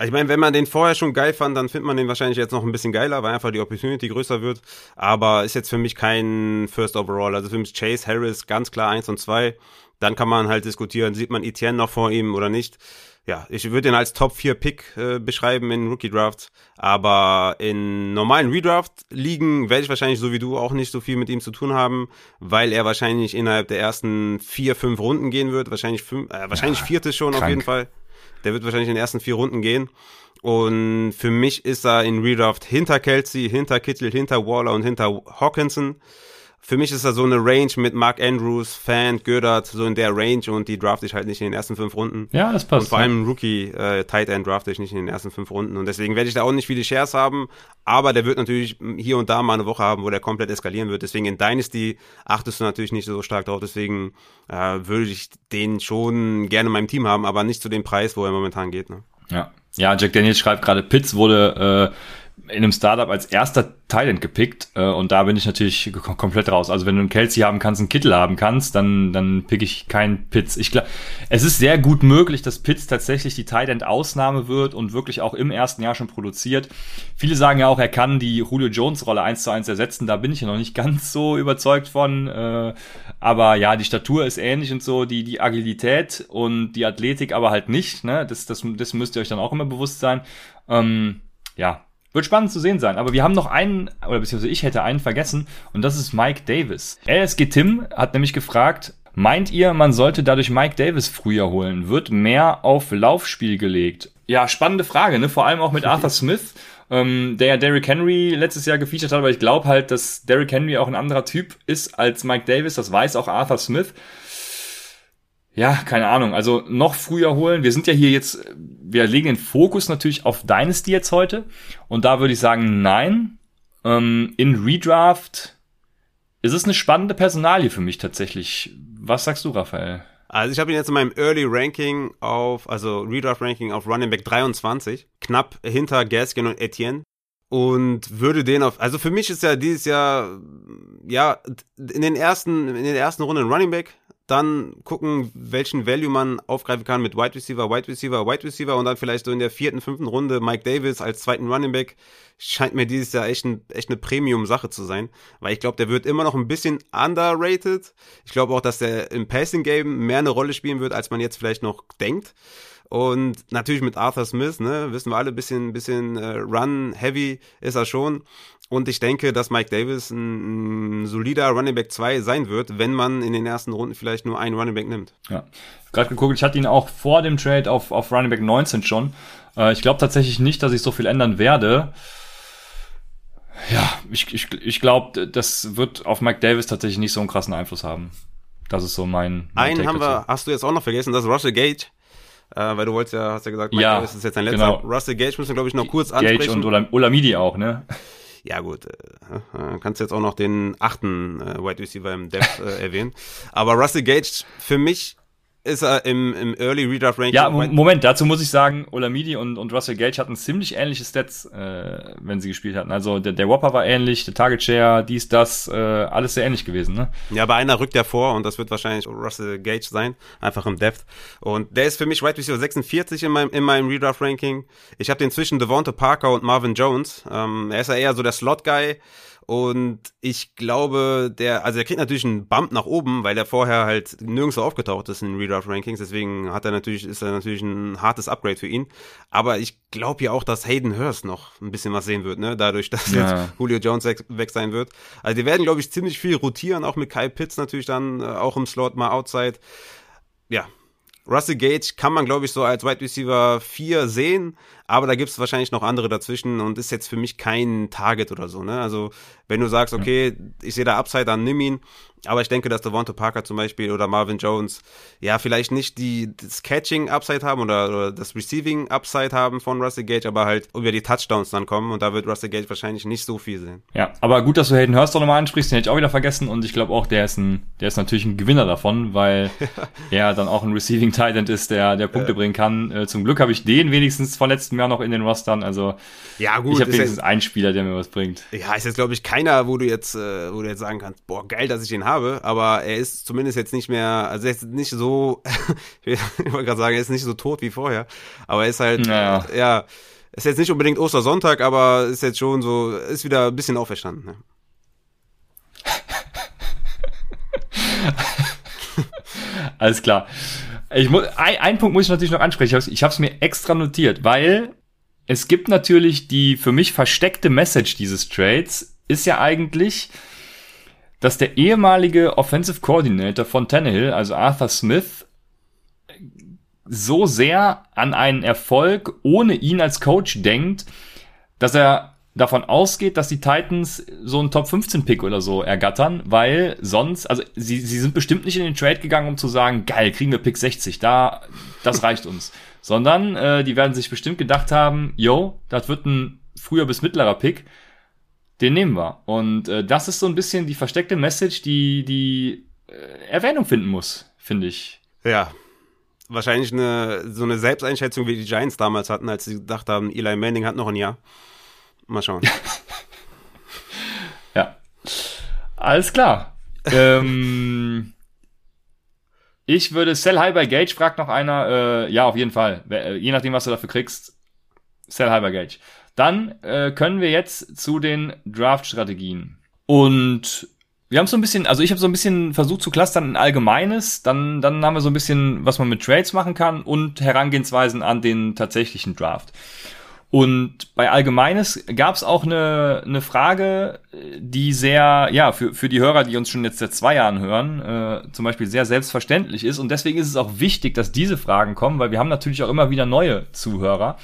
Speaker 2: ich meine, wenn man den vorher schon geil fand, dann findet man den wahrscheinlich jetzt noch ein bisschen geiler, weil einfach die Opportunity größer wird. Aber ist jetzt für mich kein First Overall. Also für mich Chase Harris ganz klar eins und zwei. Dann kann man halt diskutieren, sieht man Etienne noch vor ihm oder nicht. Ja, ich würde ihn als Top 4 Pick äh, beschreiben in Rookie Drafts, aber in normalen Redraft liegen werde ich wahrscheinlich so wie du auch nicht so viel mit ihm zu tun haben, weil er wahrscheinlich innerhalb der ersten vier, fünf Runden gehen wird, wahrscheinlich fünf, äh, wahrscheinlich ja, vierte schon krank. auf jeden Fall. Der wird wahrscheinlich in den ersten vier Runden gehen. Und für mich ist er in Redraft hinter Kelsey, hinter Kittel, hinter Waller und hinter Hawkinson. Für mich ist er so eine Range mit Mark Andrews, Fan, Gödert, so in der Range und die draft ich halt nicht in den ersten fünf Runden.
Speaker 1: Ja, das passt.
Speaker 2: Und vor allem Rookie äh, Tight End draft ich nicht in den ersten fünf Runden und deswegen werde ich da auch nicht viele Shares haben, aber der wird natürlich hier und da mal eine Woche haben, wo der komplett eskalieren wird. Deswegen in Dynasty achtest du natürlich nicht so stark drauf, deswegen äh, würde ich den schon gerne in meinem Team haben, aber nicht zu dem Preis, wo er momentan geht. Ne?
Speaker 1: Ja. Ja, Jack Daniels schreibt gerade, Pitts wurde äh, in einem Startup als erster Talent gepickt äh, und da bin ich natürlich komplett raus. Also wenn du einen Kelsey haben kannst, einen Kittel haben kannst, dann dann pick ich keinen Pitts. Ich glaube, es ist sehr gut möglich, dass Pitts tatsächlich die Tight Ausnahme wird und wirklich auch im ersten Jahr schon produziert. Viele sagen ja auch, er kann die Julio Jones Rolle eins zu eins ersetzen. Da bin ich ja noch nicht ganz so überzeugt von. Äh, aber ja, die Statur ist ähnlich und so, die die Agilität und die Athletik aber halt nicht. Ne, das das das müsst ihr euch dann auch immer bewusst sein. Ähm, ja, wird spannend zu sehen sein. Aber wir haben noch einen, oder beziehungsweise ich hätte einen vergessen, und das ist Mike Davis. LSG Tim hat nämlich gefragt, meint ihr, man sollte dadurch Mike Davis früher holen? Wird mehr auf Laufspiel gelegt? Ja, spannende Frage, ne? Vor allem auch mit Arthur Smith. ähm, der ja Derrick Henry letztes Jahr gefeatured hat, aber ich glaube halt, dass Derrick Henry auch ein anderer Typ ist als Mike Davis, das weiß auch Arthur Smith. Ja, keine Ahnung, also noch früher holen. Wir sind ja hier jetzt, wir legen den Fokus natürlich auf Dynasty jetzt heute und da würde ich sagen, nein. Ähm, in Redraft ist es eine spannende Personalie für mich tatsächlich. Was sagst du, Raphael?
Speaker 2: Also ich habe ihn jetzt in meinem Early Ranking auf, also Redraft Ranking auf Running Back 23, knapp hinter Gaskin und Etienne. Und würde den auf, also für mich ist ja dieses Jahr, ja, in den ersten, in den ersten Runden Running Back, dann gucken, welchen Value man aufgreifen kann mit Wide Receiver, Wide Receiver, Wide Receiver und dann vielleicht so in der vierten, fünften Runde Mike Davis als zweiten Running Back. Scheint mir dieses Jahr echt, ein, echt eine Premium-Sache zu sein, weil ich glaube, der wird immer noch ein bisschen underrated. Ich glaube auch, dass der im Passing-Game mehr eine Rolle spielen wird, als man jetzt vielleicht noch denkt. Und natürlich mit Arthur Smith, ne, wissen wir alle, bisschen, bisschen äh, Run-heavy ist er schon. Und ich denke, dass Mike Davis ein, ein solider Running Back 2 sein wird, wenn man in den ersten Runden vielleicht nur einen Running Back nimmt.
Speaker 1: Ja, gerade geguckt, ich hatte ihn auch vor dem Trade auf, auf Running Back 19 schon. Äh, ich glaube tatsächlich nicht, dass ich so viel ändern werde. Ja, ich, ich, ich glaube, das wird auf Mike Davis tatsächlich nicht so einen krassen Einfluss haben. Das ist so mein.
Speaker 2: mein Einen Take haben wir, hast du jetzt auch noch vergessen, das ist Russell Gage. Äh, weil du wolltest ja, hast ja gesagt,
Speaker 1: Mike ja,
Speaker 2: Davis ist jetzt ein letzter. Genau. Russell Gage müssen wir, glaube ich, noch kurz ansprechen. Gage
Speaker 1: und Olamidi auch, ne?
Speaker 2: Ja gut, äh, kannst jetzt auch noch den achten äh, Wide Receiver im Depth äh, erwähnen. Aber Russell Gage für mich ist er im, im Early Redraft Ranking.
Speaker 1: Ja, Moment, dazu muss ich sagen, Olamidi und, und Russell Gage hatten ziemlich ähnliche Stats, äh, wenn sie gespielt hatten. Also der, der Whopper war ähnlich, der Target Share, dies, das, äh, alles sehr ähnlich gewesen. Ne?
Speaker 2: Ja, aber einer rückt ja vor und das wird wahrscheinlich Russell Gage sein, einfach im Depth. Und der ist für mich Wide Receiver 46 in meinem, in meinem Redraft Ranking. Ich habe den zwischen Devonta Parker und Marvin Jones. Ähm, er ist ja eher so der Slot-Guy. Und ich glaube, der, also er kriegt natürlich einen Bump nach oben, weil er vorher halt nirgendwo aufgetaucht ist in den Redraft Rankings. Deswegen hat er natürlich, ist er natürlich ein hartes Upgrade für ihn. Aber ich glaube ja auch, dass Hayden Hurst noch ein bisschen was sehen wird, ne? Dadurch, dass ja. jetzt Julio Jones weg sein wird. Also die werden, glaube ich, ziemlich viel rotieren, auch mit Kyle Pitts natürlich dann, äh, auch im Slot mal outside. Ja, Russell Gage kann man, glaube ich, so als Wide Receiver 4 sehen, aber da gibt es wahrscheinlich noch andere dazwischen und ist jetzt für mich kein Target oder so. Ne? Also wenn du sagst, okay, ich sehe da Upside, dann nimm ihn. Aber ich denke, dass Devonta Parker zum Beispiel oder Marvin Jones ja vielleicht nicht die, das Catching Upside haben oder, oder das Receiving Upside haben von Russell Gage, aber halt über die Touchdowns dann kommen und da wird Russell Gage wahrscheinlich nicht so viel sehen.
Speaker 1: Ja, aber gut, dass du Hayden Hurst auch nochmal ansprichst, den hätte ich auch wieder vergessen und ich glaube auch, der ist ein, der ist natürlich ein Gewinner davon, weil er dann auch ein Receiving Titan ist, der, der Punkte ja. bringen kann. Äh, zum Glück habe ich den wenigstens vor letztem Jahr noch in den Rostern, also
Speaker 2: ja, gut,
Speaker 1: ich habe wenigstens einen Spieler, der mir was bringt.
Speaker 2: Ja, ist jetzt glaube ich keiner, wo du jetzt, äh, wo du jetzt sagen kannst, boah, geil, dass ich den habe, aber er ist zumindest jetzt nicht mehr, also er ist nicht so, ich wollte gerade sagen, er ist nicht so tot wie vorher, aber er ist halt, naja. ja, ist jetzt nicht unbedingt Ostersonntag, aber ist jetzt schon so, ist wieder ein bisschen auferstanden. Ne?
Speaker 1: Alles klar. Ich muss, ein, einen Punkt muss ich natürlich noch ansprechen. Ich habe es mir extra notiert, weil es gibt natürlich die für mich versteckte Message dieses Trades, ist ja eigentlich, dass der ehemalige Offensive Coordinator von Tannehill, also Arthur Smith, so sehr an einen Erfolg ohne ihn als Coach denkt, dass er davon ausgeht, dass die Titans so einen Top 15 Pick oder so ergattern, weil sonst, also sie, sie sind bestimmt nicht in den Trade gegangen, um zu sagen, geil, kriegen wir Pick 60, da, das reicht uns. Sondern äh, die werden sich bestimmt gedacht haben, yo, das wird ein früher bis mittlerer Pick den nehmen wir. Und äh, das ist so ein bisschen die versteckte Message, die die äh, Erwähnung finden muss, finde ich.
Speaker 2: Ja. Wahrscheinlich eine, so eine Selbsteinschätzung, wie die Giants damals hatten, als sie gedacht haben, Eli Manning hat noch ein Jahr. Mal schauen.
Speaker 1: ja. Alles klar. ähm, ich würde Sell High by Gage, fragt noch einer. Äh, ja, auf jeden Fall. Äh, je nachdem, was du dafür kriegst. Sell High by Gage. Dann äh, können wir jetzt zu den Draft-Strategien. Und wir haben so ein bisschen, also ich habe so ein bisschen versucht zu clustern in Allgemeines, dann, dann haben wir so ein bisschen, was man mit Trades machen kann und Herangehensweisen an den tatsächlichen Draft. Und bei Allgemeines gab es auch eine, eine Frage, die sehr, ja, für, für die Hörer, die uns schon jetzt seit zwei Jahren hören, äh, zum Beispiel sehr selbstverständlich ist. Und deswegen ist es auch wichtig, dass diese Fragen kommen, weil wir haben natürlich auch immer wieder neue Zuhörer.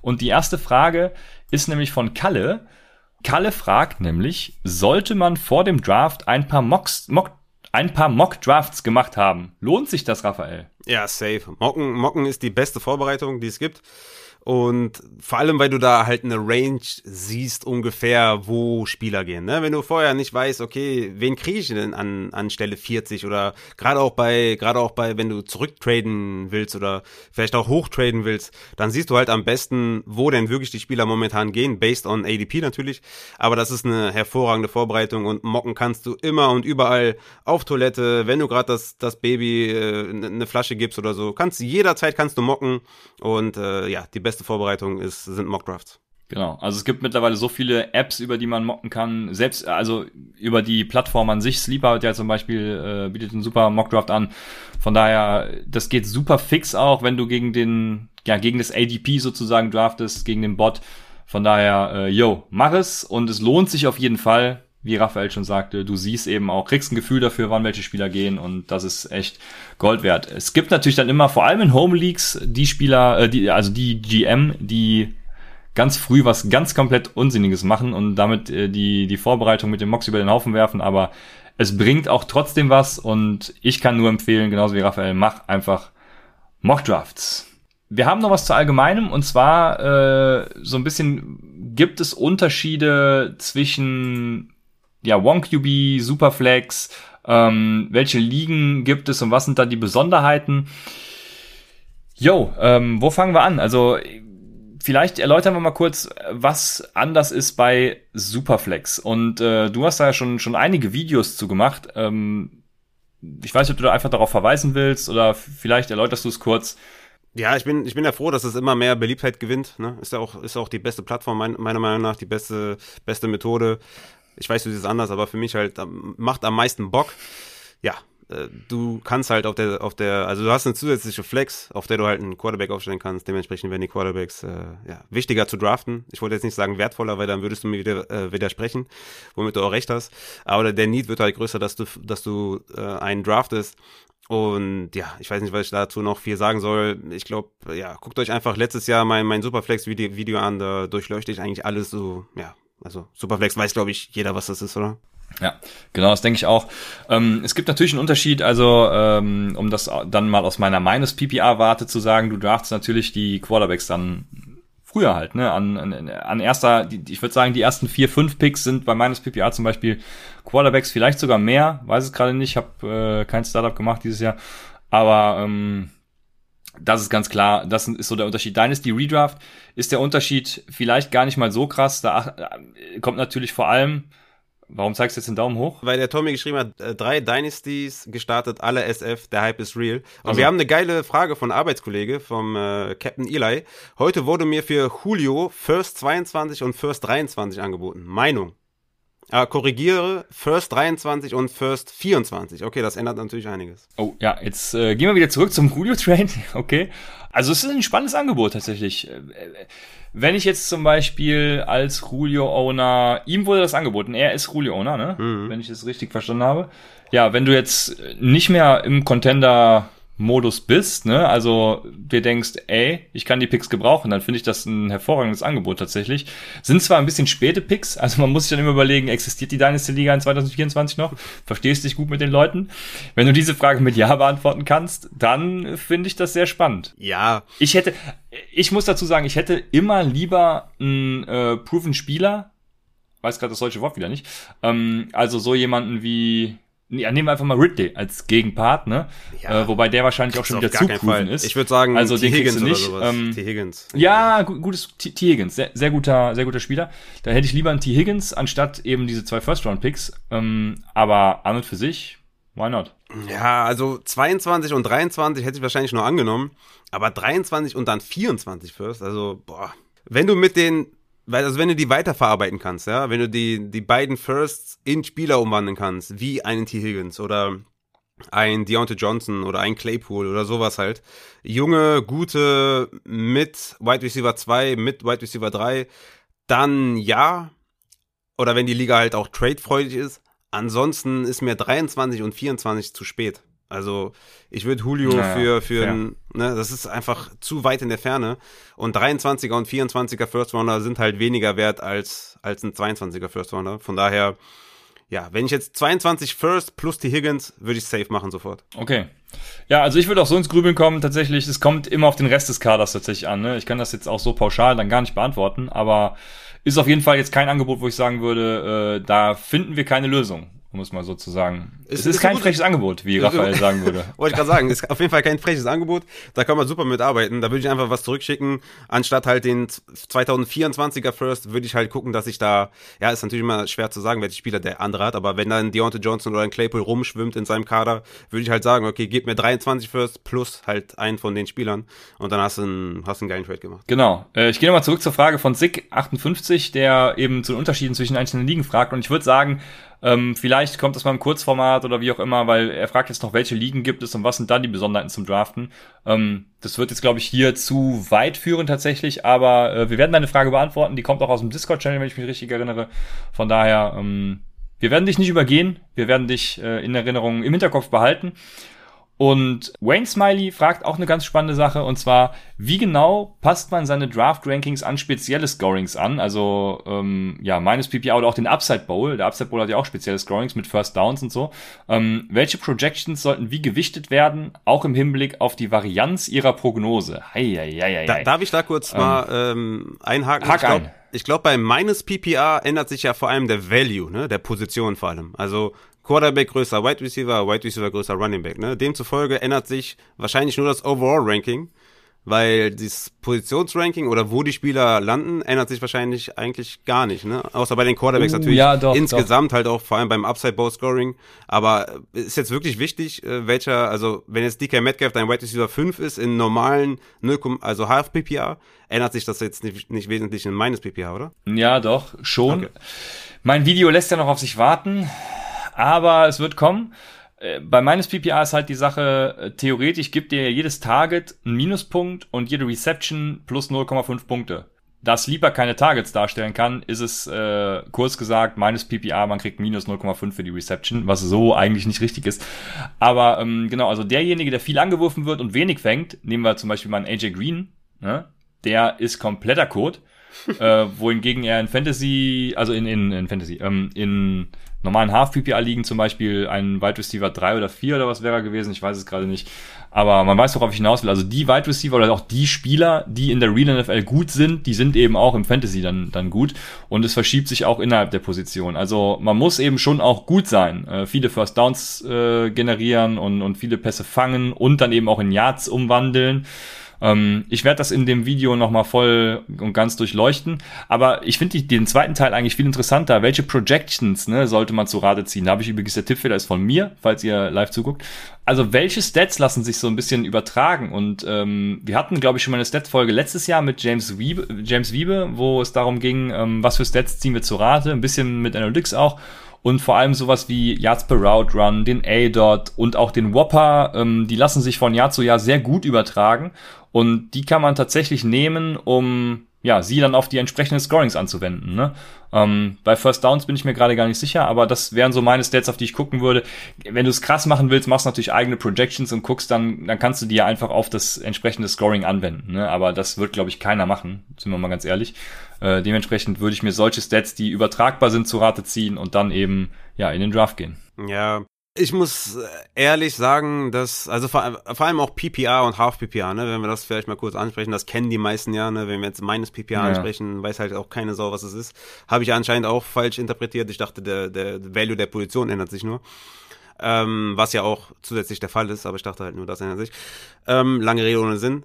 Speaker 1: Und die erste Frage ist nämlich von Kalle. Kalle fragt nämlich, sollte man vor dem Draft ein paar Mocks, Mock, ein paar Mock-Drafts gemacht haben? Lohnt sich das, Raphael?
Speaker 2: Ja, safe. Mocken, Mocken ist die beste Vorbereitung, die es gibt. Und vor allem, weil du da halt eine Range siehst ungefähr, wo Spieler gehen. Ne? Wenn du vorher nicht weißt, okay, wen kriege ich denn an, an Stelle 40 oder gerade auch bei, gerade auch bei, wenn du zurücktraden willst oder vielleicht auch hochtraden willst, dann siehst du halt am besten, wo denn wirklich die Spieler momentan gehen, based on ADP natürlich. Aber das ist eine hervorragende Vorbereitung und mocken kannst du immer und überall auf Toilette, wenn du gerade das, das Baby äh, eine Flasche gibst oder so, kannst jederzeit kannst du mocken und äh, ja, die beste Vorbereitung ist, sind Mockdrafts.
Speaker 1: Genau, also es gibt mittlerweile so viele Apps, über die man mocken kann, selbst also über die Plattform an sich, Sleeper ja zum Beispiel äh, bietet einen super Mockdraft an. Von daher, das geht super fix auch, wenn du gegen den, ja, gegen das ADP sozusagen draftest, gegen den Bot. Von daher, äh, yo, mach es und es lohnt sich auf jeden Fall. Wie Raphael schon sagte, du siehst eben auch, kriegst ein Gefühl dafür, wann welche Spieler gehen und das ist echt Gold wert. Es gibt natürlich dann immer, vor allem in Home Leagues, die Spieler, äh, die, also die GM, die ganz früh was ganz komplett Unsinniges machen und damit äh, die, die Vorbereitung mit dem Mox über den Haufen werfen, aber es bringt auch trotzdem was und ich kann nur empfehlen, genauso wie Raphael, mach einfach Mock Drafts. Wir haben noch was zu Allgemeinem und zwar äh, so ein bisschen gibt es Unterschiede zwischen ja, OneQB, Superflex, ähm, welche Ligen gibt es und was sind da die Besonderheiten? Jo, ähm, wo fangen wir an? Also vielleicht erläutern wir mal kurz, was anders ist bei Superflex. Und äh, du hast da ja schon, schon einige Videos zu gemacht. Ähm, ich weiß nicht, ob du da einfach darauf verweisen willst oder vielleicht erläuterst du es kurz.
Speaker 2: Ja, ich bin, ich bin ja froh, dass es immer mehr Beliebtheit gewinnt. Ne? Ist ja auch, ist auch die beste Plattform, mein, meiner Meinung nach, die beste, beste Methode. Ich weiß, du siehst es anders, aber für mich halt macht am meisten Bock. Ja, äh, du kannst halt auf der, auf der, also du hast eine zusätzliche Flex, auf der du halt einen Quarterback aufstellen kannst. Dementsprechend werden die Quarterbacks äh, ja, wichtiger zu draften. Ich wollte jetzt nicht sagen wertvoller, weil dann würdest du mir wieder äh, widersprechen, womit du auch recht hast. Aber der Need wird halt größer, dass du, dass du äh, einen draftest. Und ja, ich weiß nicht, was ich dazu noch viel sagen soll. Ich glaube, ja, guckt euch einfach letztes Jahr mein, mein Superflex-Video Video an, da durchleuchte ich eigentlich alles so, ja, also Superflex weiß, glaube ich, jeder, was das ist, oder?
Speaker 1: Ja, genau, das denke ich auch. Ähm, es gibt natürlich einen Unterschied, also ähm, um das dann mal aus meiner meines PPA-Warte zu sagen, du draftest natürlich die Quarterbacks dann früher halt, ne? An, an, an erster, die, ich würde sagen, die ersten vier, fünf Picks sind bei meines PPA zum Beispiel Quarterbacks, vielleicht sogar mehr, weiß es gerade nicht, ich habe äh, kein Startup gemacht dieses Jahr, aber ähm, das ist ganz klar, das ist so der Unterschied. Dynasty Redraft ist der Unterschied vielleicht gar nicht mal so krass. Da äh, kommt natürlich vor allem, warum zeigst du jetzt den Daumen hoch?
Speaker 2: Weil der Tommy geschrieben hat, äh, drei Dynasties gestartet, alle SF, der Hype ist real. Und also. wir haben eine geile Frage von Arbeitskollege, vom äh, Captain Eli. Heute wurde mir für Julio First 22 und First 23 angeboten. Meinung? Ah, korrigiere, First 23 und First 24. Okay, das ändert natürlich einiges.
Speaker 1: Oh, ja, jetzt äh, gehen wir wieder zurück zum Julio-Train. Okay. Also es ist ein spannendes Angebot tatsächlich. Äh, wenn ich jetzt zum Beispiel als Julio-Owner, ihm wurde das angeboten, er ist Julio-Owner, ne? Mhm. Wenn ich es richtig verstanden habe. Ja, wenn du jetzt nicht mehr im Contender Modus bist, ne, also dir denkst, ey, ich kann die Picks gebrauchen, dann finde ich das ein hervorragendes Angebot tatsächlich. Sind zwar ein bisschen späte Picks, also man muss sich dann immer überlegen, existiert die Dynasty Liga in 2024 noch? Verstehst dich gut mit den Leuten? Wenn du diese Frage mit Ja beantworten kannst, dann finde ich das sehr spannend.
Speaker 2: Ja.
Speaker 1: Ich hätte, ich muss dazu sagen, ich hätte immer lieber einen äh, Proven Spieler, weiß gerade das deutsche Wort wieder nicht, ähm, also so jemanden wie ja, nehmen wir einfach mal Ridley als Gegenpart, ne? Ja, äh, wobei der wahrscheinlich auch schon wieder zu proven ist.
Speaker 2: Ich würde sagen,
Speaker 1: also T. den Higgins du nicht. Ähm,
Speaker 2: T. Higgins.
Speaker 1: Ja, gutes T. Higgins, sehr, sehr guter, sehr guter Spieler. Da hätte ich lieber einen T. Higgins anstatt eben diese zwei First-Round-Picks. Ähm, aber an und für sich, why not?
Speaker 2: Ja, also 22 und 23 hätte ich wahrscheinlich nur angenommen, aber 23 und dann 24 First, also boah. Wenn du mit den weil, also wenn du die weiterverarbeiten kannst, ja, wenn du die, die beiden Firsts in Spieler umwandeln kannst, wie einen T. Higgins oder ein Deontay Johnson oder ein Claypool oder sowas halt. Junge, gute mit Wide Receiver 2, mit Wide Receiver 3, dann ja. Oder wenn die Liga halt auch tradefreudig ist. Ansonsten ist mir 23 und 24 zu spät. Also ich würde Julio
Speaker 1: Naja,
Speaker 2: für, für ein, ne, das ist einfach zu weit in der Ferne. Und 23er und 24er First Rounder sind halt weniger wert als, als ein 22er First Rounder. Von daher, ja, wenn ich jetzt 22 First plus die Higgins, würde ich safe machen sofort.
Speaker 1: Okay. Ja, also ich würde auch so ins Grübeln kommen. Tatsächlich, es kommt immer auf den Rest des Kaders tatsächlich an. Ne? Ich kann das jetzt auch so pauschal dann gar nicht beantworten, aber ist auf jeden Fall jetzt kein Angebot, wo ich sagen würde, äh, da finden wir keine Lösung, um es mal so zu sagen.
Speaker 2: Ist-
Speaker 1: es ist
Speaker 2: ist
Speaker 1: kein freches Angebot, wie Raphael sagen würde.
Speaker 2: Wollte ich gerade sagen, ist auf jeden Fall kein freches Angebot. Da kann man super mitarbeiten. Da würde ich einfach was zurückschicken. Anstatt halt den 2024er First, würde ich halt gucken, dass ich da, ja, ist natürlich immer schwer zu sagen, welche Spieler der andere hat, aber wenn da ein Deontay Johnson oder ein Claypool rumschwimmt in seinem Kader, würde ich halt sagen, okay, gib mir 23 First plus halt einen von den Spielern und dann hast du einen, hast du einen geilen Trade gemacht.
Speaker 1: Genau. Äh, ich gehe nochmal zurück zur Frage von Sick58, der eben zu den Unterschieden zwischen einzelnen Ligen fragt. Und ich würde sagen, ähm, vielleicht kommt das mal im Kurzformat oder wie auch immer, weil er fragt jetzt noch, welche Ligen gibt es und was sind dann die Besonderheiten zum Draften. Ähm, das wird jetzt, glaube ich, hier zu weit führen tatsächlich, aber äh, wir werden deine Frage beantworten. Die kommt auch aus dem Discord-Channel, wenn ich mich richtig erinnere. Von daher, ähm, wir werden dich nicht übergehen. Wir werden dich äh, in Erinnerung im Hinterkopf behalten. Und Wayne Smiley fragt auch eine ganz spannende Sache, und zwar, wie genau passt man seine Draft-Rankings an spezielle Scorings an? Also, ähm, ja, meines PPA oder auch den Upside Bowl. Der Upside Bowl hat ja auch spezielle Scorings mit First Downs und so. Ähm, welche Projections sollten wie gewichtet werden, auch im Hinblick auf die Varianz ihrer Prognose? Hei, hei, hei, hei,
Speaker 2: Da, darf ich da kurz mal ähm, einhaken?
Speaker 1: hak
Speaker 2: ich glaube,
Speaker 1: ein.
Speaker 2: ich glaub, bei meines PPA ändert sich ja vor allem der Value, ne, der Position vor allem. Also Quarterback größer Wide Receiver, Wide Receiver größer Running Back. Ne? Demzufolge ändert sich wahrscheinlich nur das Overall Ranking, weil das Positionsranking oder wo die Spieler landen, ändert sich wahrscheinlich eigentlich gar nicht. Ne? Außer bei den Quarterbacks
Speaker 1: Uh,
Speaker 2: natürlich
Speaker 1: ja, doch,
Speaker 2: insgesamt halt auch vor allem beim Upside Bowl Scoring. Aber äh, ist jetzt wirklich wichtig, äh, welcher, also wenn jetzt DK Metcalf dein Wide Receiver 5 ist in normalen 0, also Half PPA, ändert sich das jetzt nicht, nicht wesentlich in meines PPA, oder?
Speaker 1: Ja, doch, schon.
Speaker 2: Okay.
Speaker 1: Mein Video lässt ja noch auf sich warten, aber es wird kommen. Äh, Bei meines PPA ist halt die Sache, äh, theoretisch gibt dir jedes Target einen Minuspunkt und jede Reception plus 0,5 Punkte. Da Sleeper keine Targets darstellen kann, ist es äh, kurz gesagt meines PPA, man kriegt minus 0,5 für die Reception, was so eigentlich nicht richtig ist. Aber ähm, genau, also derjenige, der viel angeworfen wird und wenig fängt, nehmen wir zum Beispiel mal einen AJ Green, ne? der ist kompletter Code äh, wohingegen er in Fantasy, also in, in, in Fantasy, ähm, in normalen Half-PPA-Ligen zum Beispiel ein Wide Receiver 3 oder 4 oder was wäre er gewesen, ich weiß es gerade nicht. Aber man weiß, worauf ich hinaus will. Also die Wide Receiver oder auch die Spieler, die in der Real NFL gut sind, die sind eben auch im Fantasy dann, dann gut. Und es verschiebt sich auch innerhalb der Position. Also man muss eben schon auch gut sein. Äh, viele First Downs äh, generieren und, und viele Pässe fangen und dann eben auch in Yards umwandeln. Ähm, ich werde das in dem Video nochmal voll und ganz durchleuchten. Aber ich finde den zweiten Teil eigentlich viel interessanter. Welche Projections ne, sollte man zu Rate ziehen? Da habe ich übrigens der Tippfehler ist von mir, falls ihr live zuguckt. Also welche Stats lassen sich so ein bisschen übertragen? Und ähm, wir hatten, glaube ich, schon mal eine Stats-Folge letztes Jahr mit James Wiebe, James Wiebe, wo es darum ging, ähm, was für Stats ziehen wir zu Rate. Ein bisschen mit Analytics auch und vor allem sowas wie Yards per Route Run, den A-Dot und auch den Whopper, ähm, die lassen sich von Jahr zu Jahr sehr gut übertragen und die kann man tatsächlich nehmen, um ja, sie dann auf die entsprechenden Scorings anzuwenden. Ne? Ähm, bei First Downs bin ich mir gerade gar nicht sicher, aber das wären so meine Stats, auf die ich gucken würde. Wenn du es krass machen willst, machst du natürlich eigene Projections und guckst dann, dann kannst du die ja einfach auf das entsprechende Scoring anwenden. Ne? Aber das wird, glaube ich, keiner machen, sind wir mal ganz ehrlich. Äh, dementsprechend würde ich mir solche Stats, die übertragbar sind, zu Rate ziehen und dann eben ja in den Draft gehen.
Speaker 2: Ja, ich muss äh, ehrlich sagen, dass, also vor, vor allem auch PPA und Half PPA, ne, wenn wir das vielleicht mal kurz ansprechen, das kennen die meisten ja, ne, wenn wir jetzt meines PPA
Speaker 1: Ja.
Speaker 2: ansprechen, weiß halt auch keine Sau, was es ist. Habe ich anscheinend auch falsch interpretiert. Ich dachte, der, der Value der Position ändert sich nur. Ähm, was ja auch zusätzlich der Fall ist, aber ich dachte halt nur, das ändert sich. Ähm, lange Rede ohne Sinn.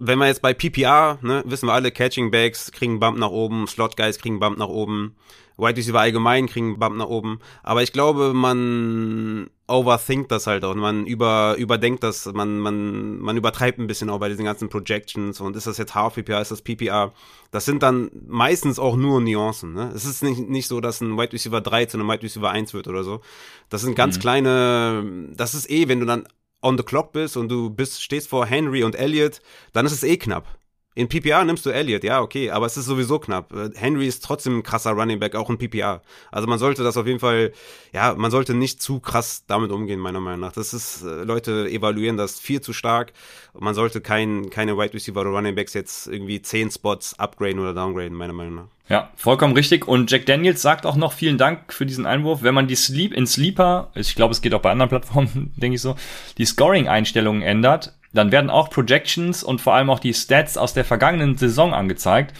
Speaker 2: Wenn wir jetzt bei PPA, ne, wissen wir alle, Catching Backs kriegen Bump nach oben, Slot Guys kriegen Bump nach oben, Wide Receiver allgemein kriegen einen Bump nach oben. Aber ich glaube, man overthinkt das halt auch. Man über, überdenkt das, man, man, man übertreibt ein bisschen auch bei diesen ganzen Projections und ist das jetzt Half PPA, ist das PPA? Das sind dann meistens auch nur Nuancen. Ne? Es ist nicht, nicht so, dass ein Wide Receiver 3 zu einem Wide Receiver 1 wird oder so. Das sind ganz kleine, das ist eh, wenn du dann on the clock bist und du bist, stehst vor Henry und Elliott, dann ist es eh knapp. In PPR nimmst du Elliott, ja, okay, aber es ist sowieso knapp. Henry ist trotzdem ein krasser Running Back, auch in PPR. Also man sollte das auf jeden Fall, ja, man sollte nicht zu krass damit umgehen, meiner Meinung nach. Das ist, äh, Leute evaluieren das viel zu stark. Man sollte kein, keine Wide Receiver oder Running Backs jetzt irgendwie zehn Spots upgraden oder downgraden, meiner Meinung nach.
Speaker 1: Ja, vollkommen richtig. Und Jack Daniels sagt auch noch vielen Dank für diesen Einwurf. Wenn man die Sleep in Sleeper, ich glaube, es geht auch bei anderen Plattformen, denke ich so, die Scoring-Einstellungen ändert, dann werden auch Projections und vor allem auch die Stats aus der vergangenen Saison angezeigt.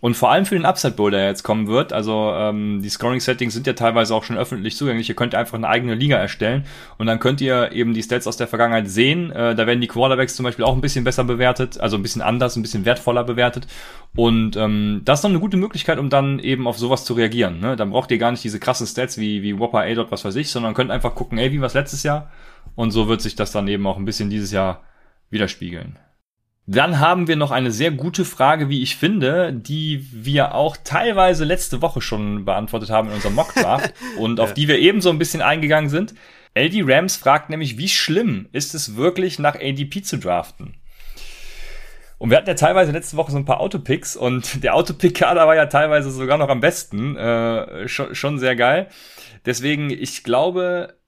Speaker 1: Und vor allem für den Upside Bowl, der jetzt kommen wird, also ähm, die Scoring-Settings sind ja teilweise auch schon öffentlich zugänglich. Ihr könnt einfach eine eigene Liga erstellen und dann könnt ihr eben die Stats aus der Vergangenheit sehen. Äh, da werden die Quarterbacks zum Beispiel auch ein bisschen besser bewertet, also ein bisschen anders, ein bisschen wertvoller bewertet. Und ähm, das ist noch eine gute Möglichkeit, um dann eben auf sowas zu reagieren. Ne? Dann braucht ihr gar nicht diese krassen Stats wie, wie Whopper, A-Dot, was weiß ich, sondern könnt einfach gucken, ey, wie war letztes Jahr? Und so wird sich das dann eben auch ein bisschen dieses Jahr widerspiegeln. Dann haben wir noch eine sehr gute Frage, wie ich finde, die wir auch teilweise letzte Woche schon beantwortet haben in unserem Mockdraft und auf die wir ebenso ein bisschen eingegangen sind. LD Rams fragt nämlich, wie schlimm ist es wirklich nach ADP zu draften? Und wir hatten ja teilweise letzte Woche so ein paar Autopicks und der Autopick-Kader war ja teilweise sogar noch am besten. Äh, schon, schon sehr geil. Deswegen, ich glaube,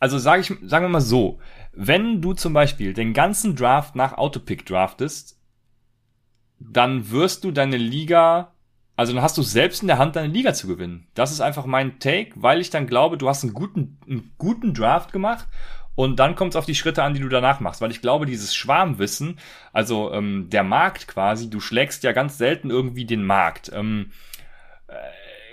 Speaker 1: also sage ich, sagen wir mal so, wenn du zum Beispiel den ganzen Draft nach Autopick draftest, dann wirst du deine Liga, also dann hast du selbst in der Hand, deine Liga zu gewinnen. Das ist einfach mein Take, weil ich dann glaube, du hast einen guten, einen guten Draft gemacht und dann kommt es auf die Schritte an, die du danach machst. Weil ich glaube, dieses Schwarmwissen, also ähm, der Markt quasi, du schlägst ja ganz selten irgendwie den Markt. Ähm, äh,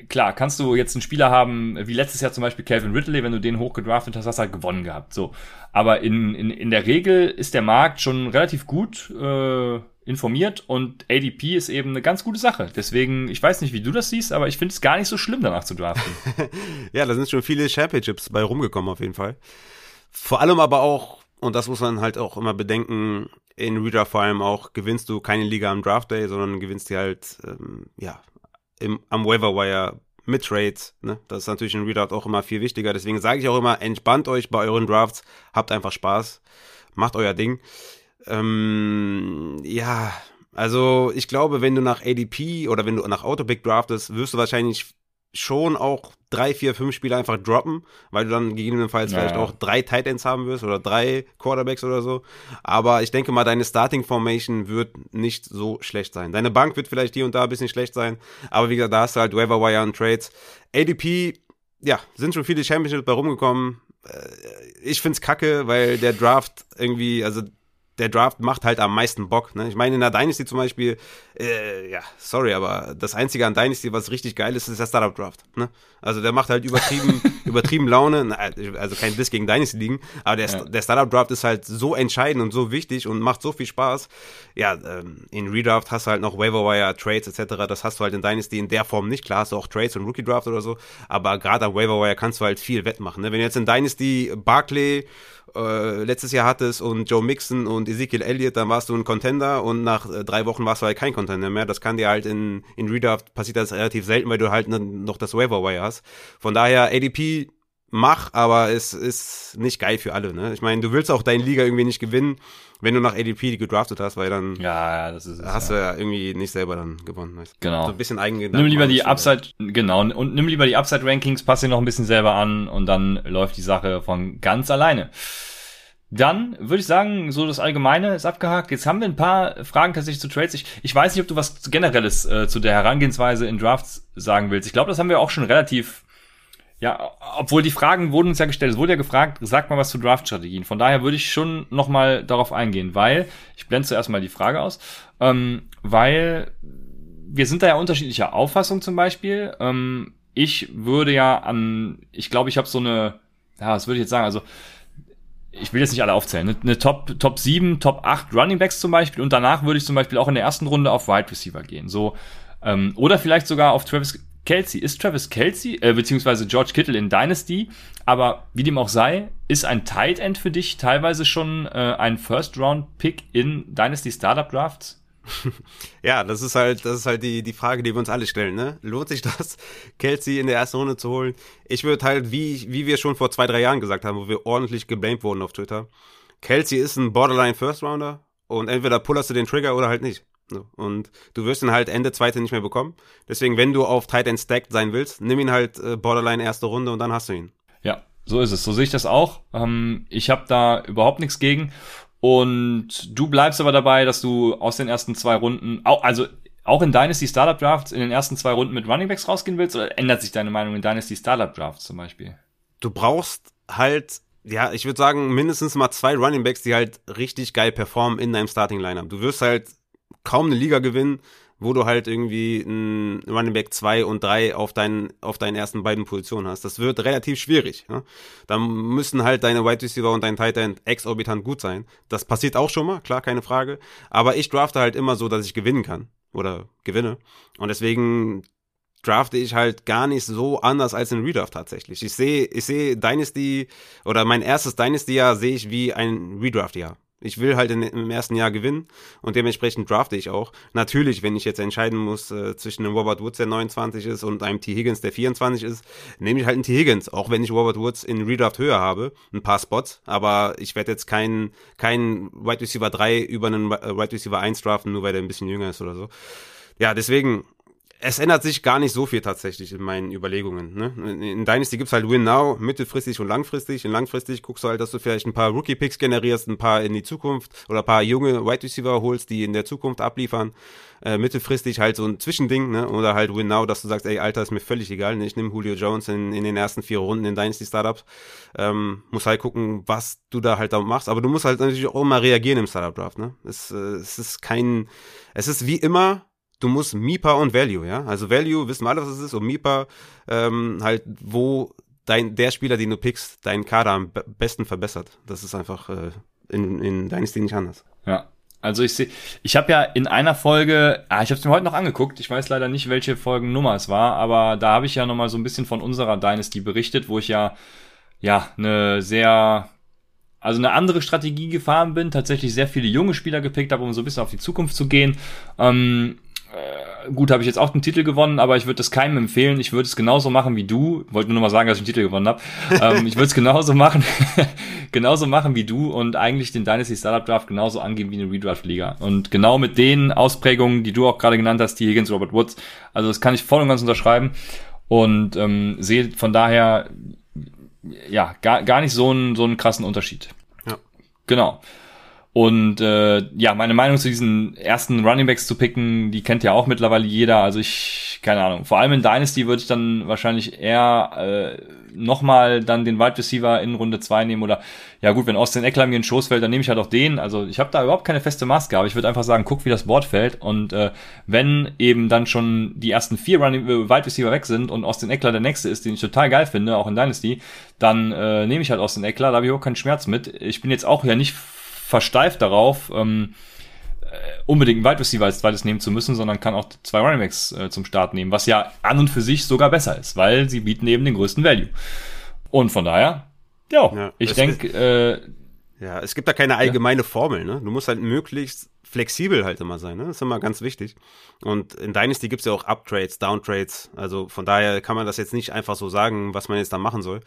Speaker 1: klar, kannst du jetzt einen Spieler haben, wie letztes Jahr zum Beispiel Calvin Ridley, wenn du den hochgedraftet hast, hast du halt gewonnen gehabt. So. Aber in, in, in der Regel ist der Markt schon relativ gut äh, informiert und ADP ist eben eine ganz gute Sache. Deswegen, ich weiß nicht, wie du das siehst, aber ich finde es gar nicht so schlimm, danach zu draften.
Speaker 2: ja, da sind schon viele Championships bei rumgekommen, auf jeden Fall. Vor allem aber auch, und das muss man halt auch immer bedenken, in Reader vor allem auch, gewinnst du keine Liga am Draft Day, sondern gewinnst die halt, ähm, ja, im, am Waiver mit Trades. Ne? Das ist natürlich in Readout auch immer viel wichtiger. Deswegen sage ich auch immer, entspannt euch bei euren Drafts, habt einfach Spaß, macht euer Ding. Ähm, ja, also ich glaube, wenn du nach ADP oder wenn du nach Autopick draftest, wirst du wahrscheinlich schon auch drei, vier, fünf Spiele einfach droppen, weil du dann gegebenenfalls ja, vielleicht auch drei Tight Ends haben wirst oder drei Quarterbacks oder so. Aber ich denke mal, deine Starting Formation wird nicht so schlecht sein. Deine Bank wird vielleicht hier und da ein bisschen schlecht sein, aber wie gesagt, da hast du halt Waiver Wire und Trades. ADP, ja, sind schon viele Championships bei rumgekommen. Äh, ich find's kacke, weil der Draft irgendwie, also der Draft macht halt am meisten Bock. Ne? Ich meine, in der Dynasty zum Beispiel, äh, ja, sorry, aber das Einzige an Dynasty, was richtig geil ist, ist der Startup Draft. Ne? Also der macht halt übertrieben, übertrieben Laune. Also kein Diss gegen Dynasty liegen, aber der, ja. der Startup Draft ist halt so entscheidend und so wichtig und macht so viel Spaß. Ja, ähm, in Redraft hast du halt noch Waiver Wire, Trades etc. Das hast du halt in Dynasty in der Form nicht. Klar hast du auch Trades und Rookie Draft oder so, aber gerade am Waiver Wire kannst du halt viel wettmachen. Ne? Wenn du jetzt in Dynasty Barclay äh, letztes Jahr hattest und Joe Mixon und Ezekiel Elliott, dann warst du ein Contender und nach äh, drei Wochen warst du halt kein Contender mehr. Das kann dir halt in, in Redraft passiert das relativ selten, weil du halt noch das Waiver Wire hast. Von daher ADP mach, aber es ist nicht geil für alle. Ne? Ich meine, du willst auch deine Liga irgendwie nicht gewinnen, wenn du nach ADP gedraftet hast, weil dann
Speaker 1: ja, ja, das ist es,
Speaker 2: hast ja. du ja irgendwie nicht selber dann gewonnen. Weißt?
Speaker 1: Genau.
Speaker 2: So ein bisschen Eigengedanken.
Speaker 1: Nimm lieber die Upside, genau, und nimm lieber die Upside Rankings, pass dir noch ein bisschen selber an und dann läuft die Sache von ganz alleine. Dann würde ich sagen, so das Allgemeine ist abgehakt. Jetzt haben wir ein paar Fragen tatsächlich zu Trades. Ich, ich weiß nicht, ob du was Generelles äh, zu der Herangehensweise in Drafts sagen willst. Ich glaube, das haben wir auch schon relativ, ja, obwohl die Fragen wurden uns ja gestellt. Es wurde ja gefragt, sag mal was zu Draft-Strategien. Von daher würde ich schon nochmal darauf eingehen, weil, ich blende zuerst mal die Frage aus, ähm, weil wir sind da ja unterschiedlicher Auffassung zum Beispiel. Ähm, ich würde ja an, ich glaube, ich habe so eine, ja, was würde ich jetzt sagen, also ich will jetzt nicht alle aufzählen, eine, eine Top, Top 7, Top 8 Running Backs zum Beispiel und danach würde ich zum Beispiel auch in der ersten Runde auf Wide Receiver gehen. So, ähm, oder vielleicht sogar auf Travis Kelsey. Ist Travis Kelsey, äh, beziehungsweise George Kittle in Dynasty, aber wie dem auch sei, ist ein Tight End für dich teilweise schon äh, ein First Round Pick in Dynasty Startup Drafts?
Speaker 2: ja, das ist halt, das ist halt die, die Frage, die wir uns alle stellen, ne? Lohnt sich das, Kelsey in der ersten Runde zu holen? Ich würde halt, wie, wie wir schon vor zwei, drei Jahren gesagt haben, wo wir ordentlich geblamed wurden auf Twitter. Kelsey ist ein Borderline First Rounder und entweder pullerst du den Trigger oder halt nicht. So. Und du wirst ihn halt Ende zweite nicht mehr bekommen. Deswegen, wenn du auf Tight End stacked sein willst, nimm ihn halt äh, Borderline erste Runde und dann hast du ihn.
Speaker 1: Ja, so ist es. So sehe ich das auch. Ähm, ich habe da überhaupt nichts gegen. Und du bleibst aber dabei, dass du aus den ersten zwei Runden, also auch in Dynasty Startup Drafts in den ersten zwei Runden mit Running Backs rausgehen willst? Oder ändert sich deine Meinung in Dynasty Startup Drafts zum Beispiel?
Speaker 2: Du brauchst halt, ja, ich würde sagen, mindestens mal zwei Running Backs, die halt richtig geil performen in deinem Starting Lineup. Du wirst halt kaum eine Liga gewinnen, wo du halt irgendwie ein Running Back 2 und 3 auf deinen, auf deinen ersten beiden Positionen hast. Das wird relativ schwierig. Ja? Da müssen halt deine Wide Receiver und dein Tight End exorbitant gut sein. Das passiert auch schon mal, klar, keine Frage. Aber ich drafte halt immer so, dass ich gewinnen kann. Oder gewinne. Und deswegen drafte ich halt gar nicht so anders als in Redraft tatsächlich. Ich sehe, ich sehe Dynasty oder mein erstes Dynasty-Jahr sehe ich wie ein Redraft-Jahr. Ich will halt in, im ersten Jahr gewinnen und dementsprechend drafte ich auch. Natürlich, wenn ich jetzt entscheiden muss äh, zwischen einem Robert Woods, der 29 ist, und einem T. Higgins, der 24 ist, nehme ich halt einen T. Higgins, auch wenn ich Robert Woods in Redraft höher habe, ein paar Spots, aber ich werde jetzt keinen kein Wide Receiver 3 über einen Wide Receiver 1 draften, nur weil der ein bisschen jünger ist oder so. Ja, deswegen, es ändert sich gar nicht so viel tatsächlich in meinen Überlegungen. Ne? In Dynasty gibt's halt Win Now, mittelfristig und langfristig. In langfristig guckst du halt, dass du vielleicht ein paar Rookie-Picks generierst, ein paar in die Zukunft oder ein paar junge Wide Receiver holst, die in der Zukunft abliefern. Äh, mittelfristig halt so ein Zwischending, ne? Oder halt Win Now, dass du sagst, ey, Alter, ist mir völlig egal. Ne? Ich nehme Julio Jones in, in den ersten vier Runden in Dynasty Startups. Ähm, muss halt gucken, was du da halt da machst. Aber du musst halt natürlich auch immer reagieren im Startup Draft, ne? Es, äh, es ist kein, es ist wie immer du musst MIPA und Value, ja. Also Value wissen wir alle, was es ist, und MIPA ähm, halt, wo dein, der Spieler, den du pickst, deinen Kader am besten verbessert. Das ist einfach äh, in, in Dynasty nicht anders.
Speaker 1: Ja. Also ich sehe, ich habe ja in einer Folge, ah, ich habe es mir heute noch angeguckt, ich weiß leider nicht, welche Folgennummer es war, aber da habe ich ja nochmal so ein bisschen von unserer Dynasty berichtet, wo ich ja, ja, eine sehr, also eine andere Strategie gefahren bin, tatsächlich sehr viele junge Spieler gepickt habe, um so ein bisschen auf die Zukunft zu gehen. Ähm, äh, gut, habe ich jetzt auch den Titel gewonnen, aber ich würde das keinem empfehlen. Ich würde es genauso machen wie du. Wollte nur noch mal sagen, dass ich den Titel gewonnen habe. ähm, ich würde es genauso machen, genauso machen wie du und eigentlich den Dynasty Startup Draft genauso angehen wie eine Redraft Liga. Und genau mit den Ausprägungen, die du auch gerade genannt hast, die Higgins, Robert Woods. Also das kann ich voll und ganz unterschreiben und ähm, sehe von daher ja gar, gar nicht so einen so einen krassen Unterschied. Ja. Genau. Und äh, ja, meine Meinung zu diesen ersten Runningbacks zu picken, die kennt ja auch mittlerweile jeder. Also ich, keine Ahnung, vor allem in Dynasty würde ich dann wahrscheinlich eher äh, nochmal dann den Wide Receiver in Runde zwei nehmen. Oder ja gut, wenn Austin Eckler mir in Schoß fällt, dann nehme ich halt auch den. Also ich habe da überhaupt keine feste Maske, aber ich würde einfach sagen, guck, wie das Board fällt. Und äh, wenn eben dann schon die ersten vier Running äh, Wide Receiver weg sind und Austin Eckler der nächste ist, den ich total geil finde, auch in Dynasty, dann äh, nehme ich halt Austin Eckler, da habe ich auch keinen Schmerz mit. Ich bin jetzt auch ja nicht versteift darauf, ähm, äh, unbedingt einen Wide Receiver als zweites nehmen zu müssen, sondern kann auch zwei Running Backs äh, zum Start nehmen, was ja an und für sich sogar besser ist, weil sie bieten eben den größten Value. Und von daher, jo, ja, ich denke,
Speaker 2: äh, ja, es gibt da keine allgemeine ja. Formel, ne? Du musst halt möglichst flexibel halt immer sein, ne? Das ist immer ganz wichtig. Und in Dynasty gibt's ja auch Uptrades, Downtrades. Also von daher kann man das jetzt nicht einfach so sagen, was man jetzt da machen soll.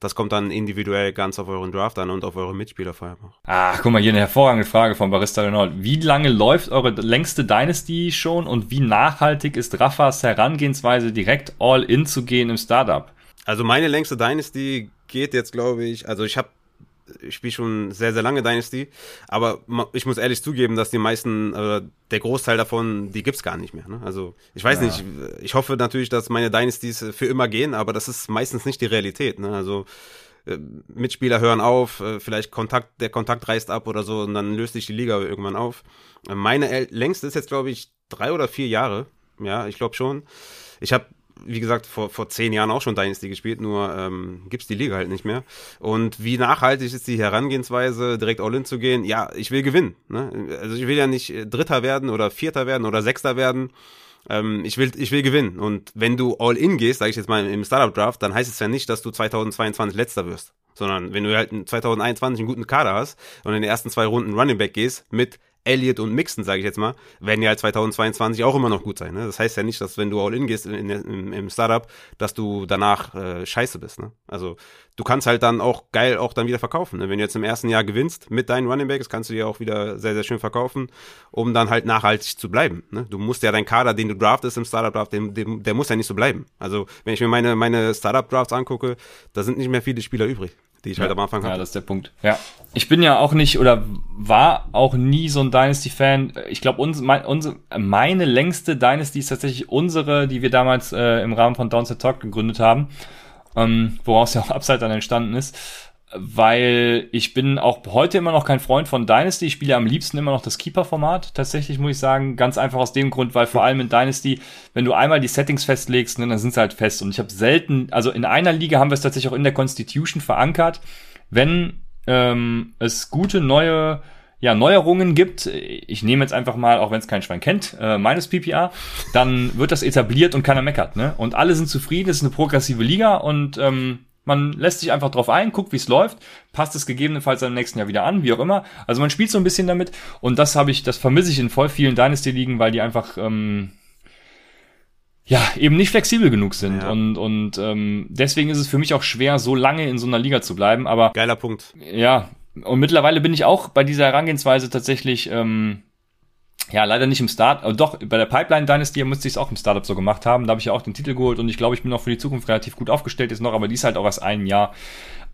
Speaker 2: Das kommt dann individuell ganz auf euren Draft an und auf eure Mitspieler vor allem auch.
Speaker 1: Ach, guck mal, hier eine hervorragende Frage von Barista Renault. Wie lange läuft eure längste Dynasty schon und wie nachhaltig ist Raffas Herangehensweise, direkt all in zu gehen im Startup?
Speaker 2: Also meine längste Dynasty geht jetzt, glaube ich, also ich habe ich spiele schon sehr, sehr lange Dynasty, aber ich muss ehrlich zugeben, dass die meisten, äh, der Großteil davon, die gibt's gar nicht mehr. Ne? Also ich weiß ja. nicht, ich hoffe natürlich, dass meine Dynasties für immer gehen, aber das ist meistens nicht die Realität. Ne? Also äh, Mitspieler hören auf, äh, vielleicht Kontakt, der Kontakt reißt ab oder so und dann löst sich die Liga irgendwann auf. Meine längste ist jetzt, glaube ich, drei oder vier Jahre. Ja, ich glaube schon. Ich habe wie gesagt, vor, vor zehn Jahren auch schon Dynasty gespielt, nur ähm, gibt die Liga halt nicht mehr. Und wie nachhaltig ist die Herangehensweise, direkt All-In zu gehen? Ja, ich will gewinnen. Ne? Also ich will ja nicht Dritter werden oder Vierter werden oder Sechster werden. Ähm, ich, will, ich will gewinnen. Und wenn du All-In gehst, sage ich jetzt mal im Startup-Draft, dann heißt es ja nicht, dass du 2022 Letzter wirst. Sondern wenn du halt in 2021 einen guten Kader hast und in den ersten zwei Runden Running Back gehst mit Elliott und Mixon, sage ich jetzt mal, werden ja halt 2022 auch immer noch gut sein. Ne? Das heißt ja nicht, dass wenn du all in gehst in, in, im, im Startup, dass du danach äh, scheiße bist. Ne? Also du kannst halt dann auch geil auch dann wieder verkaufen. Ne? Wenn du jetzt im ersten Jahr gewinnst mit deinen Running Backs, kannst du dir auch wieder sehr, sehr schön verkaufen, um dann halt nachhaltig zu bleiben. Ne? Du musst ja deinen Kader, den du draftest im Startup-Draft, der muss ja nicht so bleiben. Also wenn ich mir meine, meine Startup-Drafts angucke, da sind nicht mehr viele Spieler übrig die ich
Speaker 1: ja.
Speaker 2: halt am Anfang hatte.
Speaker 1: Ja, das ist der Punkt. Ja. Ich bin ja auch nicht oder war auch nie so ein Dynasty-Fan. Ich glaube, uns, mein, unsere, meine längste Dynasty ist tatsächlich unsere, die wir damals äh, im Rahmen von Downset Talk gegründet haben, ähm, woraus ja auch Upside dann entstanden ist weil ich bin auch heute immer noch kein Freund von Dynasty. Ich spiele am liebsten immer noch das Keeper-Format. Tatsächlich muss ich sagen, ganz einfach aus dem Grund, weil vor allem in Dynasty, wenn du einmal die Settings festlegst, ne, dann sind sie halt fest. Und ich habe selten, also in einer Liga haben wir es tatsächlich auch in der Constitution verankert, wenn ähm, es gute neue ja, Neuerungen gibt, ich nehme jetzt einfach mal, auch wenn es kein Schwein kennt, äh, meines PPA, dann wird das etabliert und keiner meckert. Ne? Und alle sind zufrieden, es ist eine progressive Liga und ähm, man lässt sich einfach drauf ein, guckt, wie es läuft, passt es gegebenenfalls im nächsten Jahr wieder an, wie auch immer. Also man spielt so ein bisschen damit und das habe ich, das vermisse ich in voll vielen Dynasty-Ligen, weil die einfach ähm, ja eben nicht flexibel genug sind ja. und und ähm, deswegen ist es für mich auch schwer, so lange in so einer Liga zu bleiben. Aber
Speaker 2: geiler Punkt.
Speaker 1: Ja und mittlerweile bin ich auch bei dieser Herangehensweise tatsächlich ähm, ja, leider nicht im Start, äh, doch, bei der Pipeline Dynasty musste ich es auch im Startup so gemacht haben. Da habe ich ja auch den Titel geholt und ich glaube, ich bin auch für die Zukunft relativ gut aufgestellt jetzt noch, aber die ist halt auch erst ein Jahr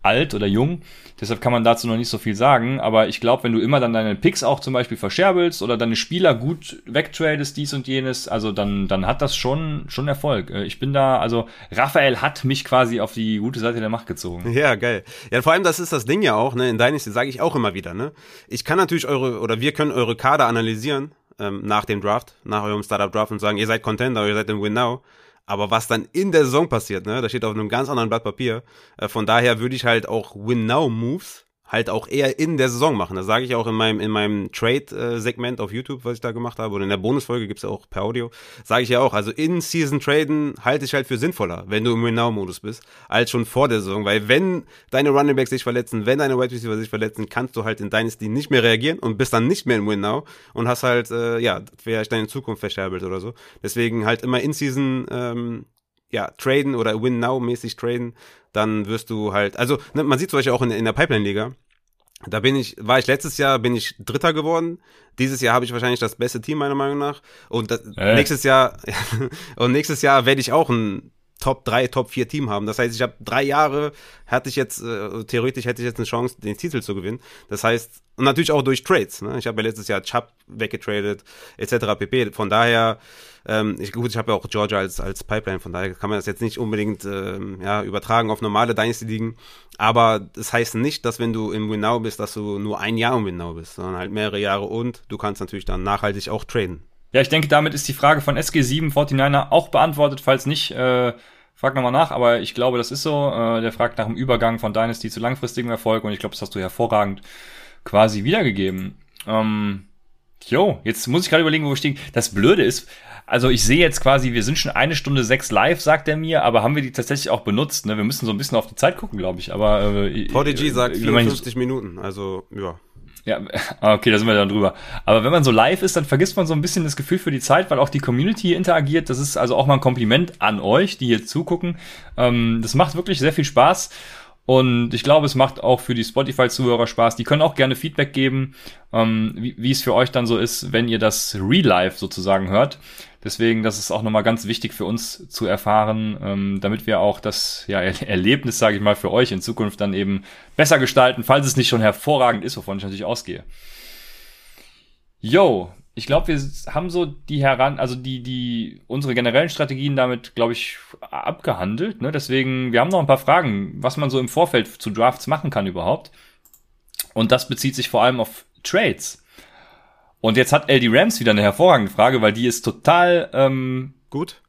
Speaker 1: alt oder jung. Deshalb kann man dazu noch nicht so viel sagen. Aber ich glaube, wenn du immer dann deine Picks auch zum Beispiel verscherbelst oder deine Spieler gut wegtradest, dies und jenes, also dann, dann hat das schon, schon Erfolg. Äh, ich bin da, also Raphael hat mich quasi auf die gute Seite der Macht gezogen.
Speaker 2: Ja, geil. Ja, vor allem, das ist das Ding ja auch, ne? In Dynasty sage ich auch immer wieder, ne? Ich kann natürlich eure, oder wir können eure Kader analysieren ähm, nach dem Draft, nach eurem Startup-Draft und sagen, ihr seid Contender, ihr seid im Win Now. Aber was dann in der Saison passiert, ne, das steht auf einem ganz anderen Blatt Papier. Äh, von daher würde ich halt auch Win Now Moves halt auch eher in der Saison machen. Das sage ich auch in meinem, in meinem Trade-Segment auf YouTube, was ich da gemacht habe. Und in der Bonusfolge gibt's ja auch per Audio. Sage ich ja auch. Also in-Season traden halte ich halt für sinnvoller, wenn du im Win-Now-Modus bist, als schon vor der Saison. Weil wenn deine Running Backs sich verletzen, wenn deine Wide Receiver sich verletzen, kannst du halt in Dynasty nicht mehr reagieren und bist dann nicht mehr im Win-Now und hast halt, äh, ja, vielleicht deine Zukunft verscherbelt oder so. Deswegen halt immer in-Season ähm, ja, traden oder Win-Now-mäßig traden, dann wirst du halt, also ne, man sieht zum Beispiel auch in, in der Pipeline-Liga, da bin ich, war ich letztes Jahr, bin ich Dritter geworden. Dieses Jahr habe ich wahrscheinlich das beste Team meiner Meinung nach. Und das, äh. nächstes Jahr, und nächstes Jahr werde ich auch ein Top 3, Top 4 Team haben. Das heißt, ich habe drei Jahre, hatte ich jetzt, äh, theoretisch hätte ich jetzt eine Chance, den Titel zu gewinnen. Das heißt, und natürlich auch durch Trades. Ne? Ich habe ja letztes Jahr Chubb weggetradet, etc. pp. Von daher, ähm, ich, gut, ich habe ja auch Georgia als, als Pipeline, von daher kann man das jetzt nicht unbedingt ähm, ja, übertragen auf normale Dynasty-Ligen. Aber das heißt nicht, dass wenn du im Winnow bist, dass du nur ein Jahr im Winnow bist, sondern halt mehrere Jahre und du kannst natürlich dann nachhaltig auch traden.
Speaker 1: Ja, ich denke, damit ist die Frage von SG7 49er auch beantwortet. Falls nicht, äh, frag nochmal nach, aber ich glaube, das ist so. Äh, der fragt nach dem Übergang von Dynasty zu langfristigem Erfolg und ich glaube, das hast du hervorragend quasi wiedergegeben. Ähm, jo, jetzt muss ich gerade überlegen, wo wir stehen. Das Blöde ist, also ich sehe jetzt quasi, wir sind schon eine Stunde sechs live, sagt er mir, aber haben wir die tatsächlich auch benutzt? Ne? Wir müssen so ein bisschen auf die Zeit gucken, glaube ich. Aber
Speaker 2: äh, VDG sagt 54 Minuten, also ja.
Speaker 1: Ja, okay, da sind wir dann drüber. Aber wenn man so live ist, dann vergisst man so ein bisschen das Gefühl für die Zeit, weil auch die Community interagiert. Das ist also auch mal ein Kompliment an euch, die hier zugucken. Ähm, das macht wirklich sehr viel Spaß. Und ich glaube, es macht auch für die Spotify-Zuhörer Spaß. Die können auch gerne Feedback geben, ähm, wie, wie es für euch dann so ist, wenn ihr das Real Life sozusagen hört. Deswegen, das ist auch nochmal ganz wichtig für uns zu erfahren, ähm, damit wir auch das ja, Erlebnis, sage ich mal, für euch in Zukunft dann eben besser gestalten, falls es nicht schon hervorragend ist, wovon ich natürlich ausgehe. Yo, ich glaube, wir haben so die heran, also die, die, unsere generellen Strategien damit, glaube ich, abgehandelt. Ne? Deswegen, wir haben noch ein paar Fragen, was man so im Vorfeld zu Drafts machen kann überhaupt. Und das bezieht sich vor allem auf Trades. Und jetzt hat LD Rams wieder eine hervorragende Frage, weil die ist total ähm,
Speaker 2: gut.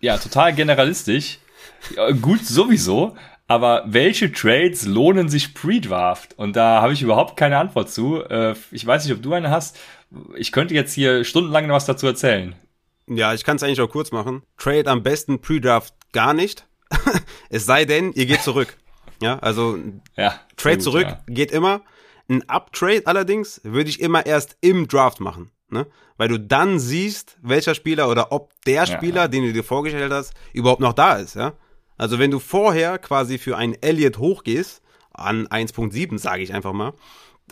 Speaker 1: Ja, total generalistisch. Ja, gut sowieso. Aber welche Trades lohnen sich pre-Draft? Und da habe ich überhaupt keine Antwort zu. Äh, ich weiß nicht, ob du eine hast ich könnte jetzt hier stundenlang noch was dazu erzählen.
Speaker 2: Ja, ich kann es eigentlich auch kurz machen. Trade am besten Pre-Draft gar nicht. es sei denn, ihr geht zurück. Ja, also
Speaker 1: ja,
Speaker 2: Trade gut, zurück ja. geht immer. Ein Uptrade allerdings würde ich immer erst im Draft machen. Ne? Weil du dann siehst, welcher Spieler oder ob der Spieler, ja. den du dir vorgestellt hast, überhaupt noch da ist, ja. Also wenn du vorher quasi für einen Elliott hochgehst, an 1.7, sage ich einfach mal,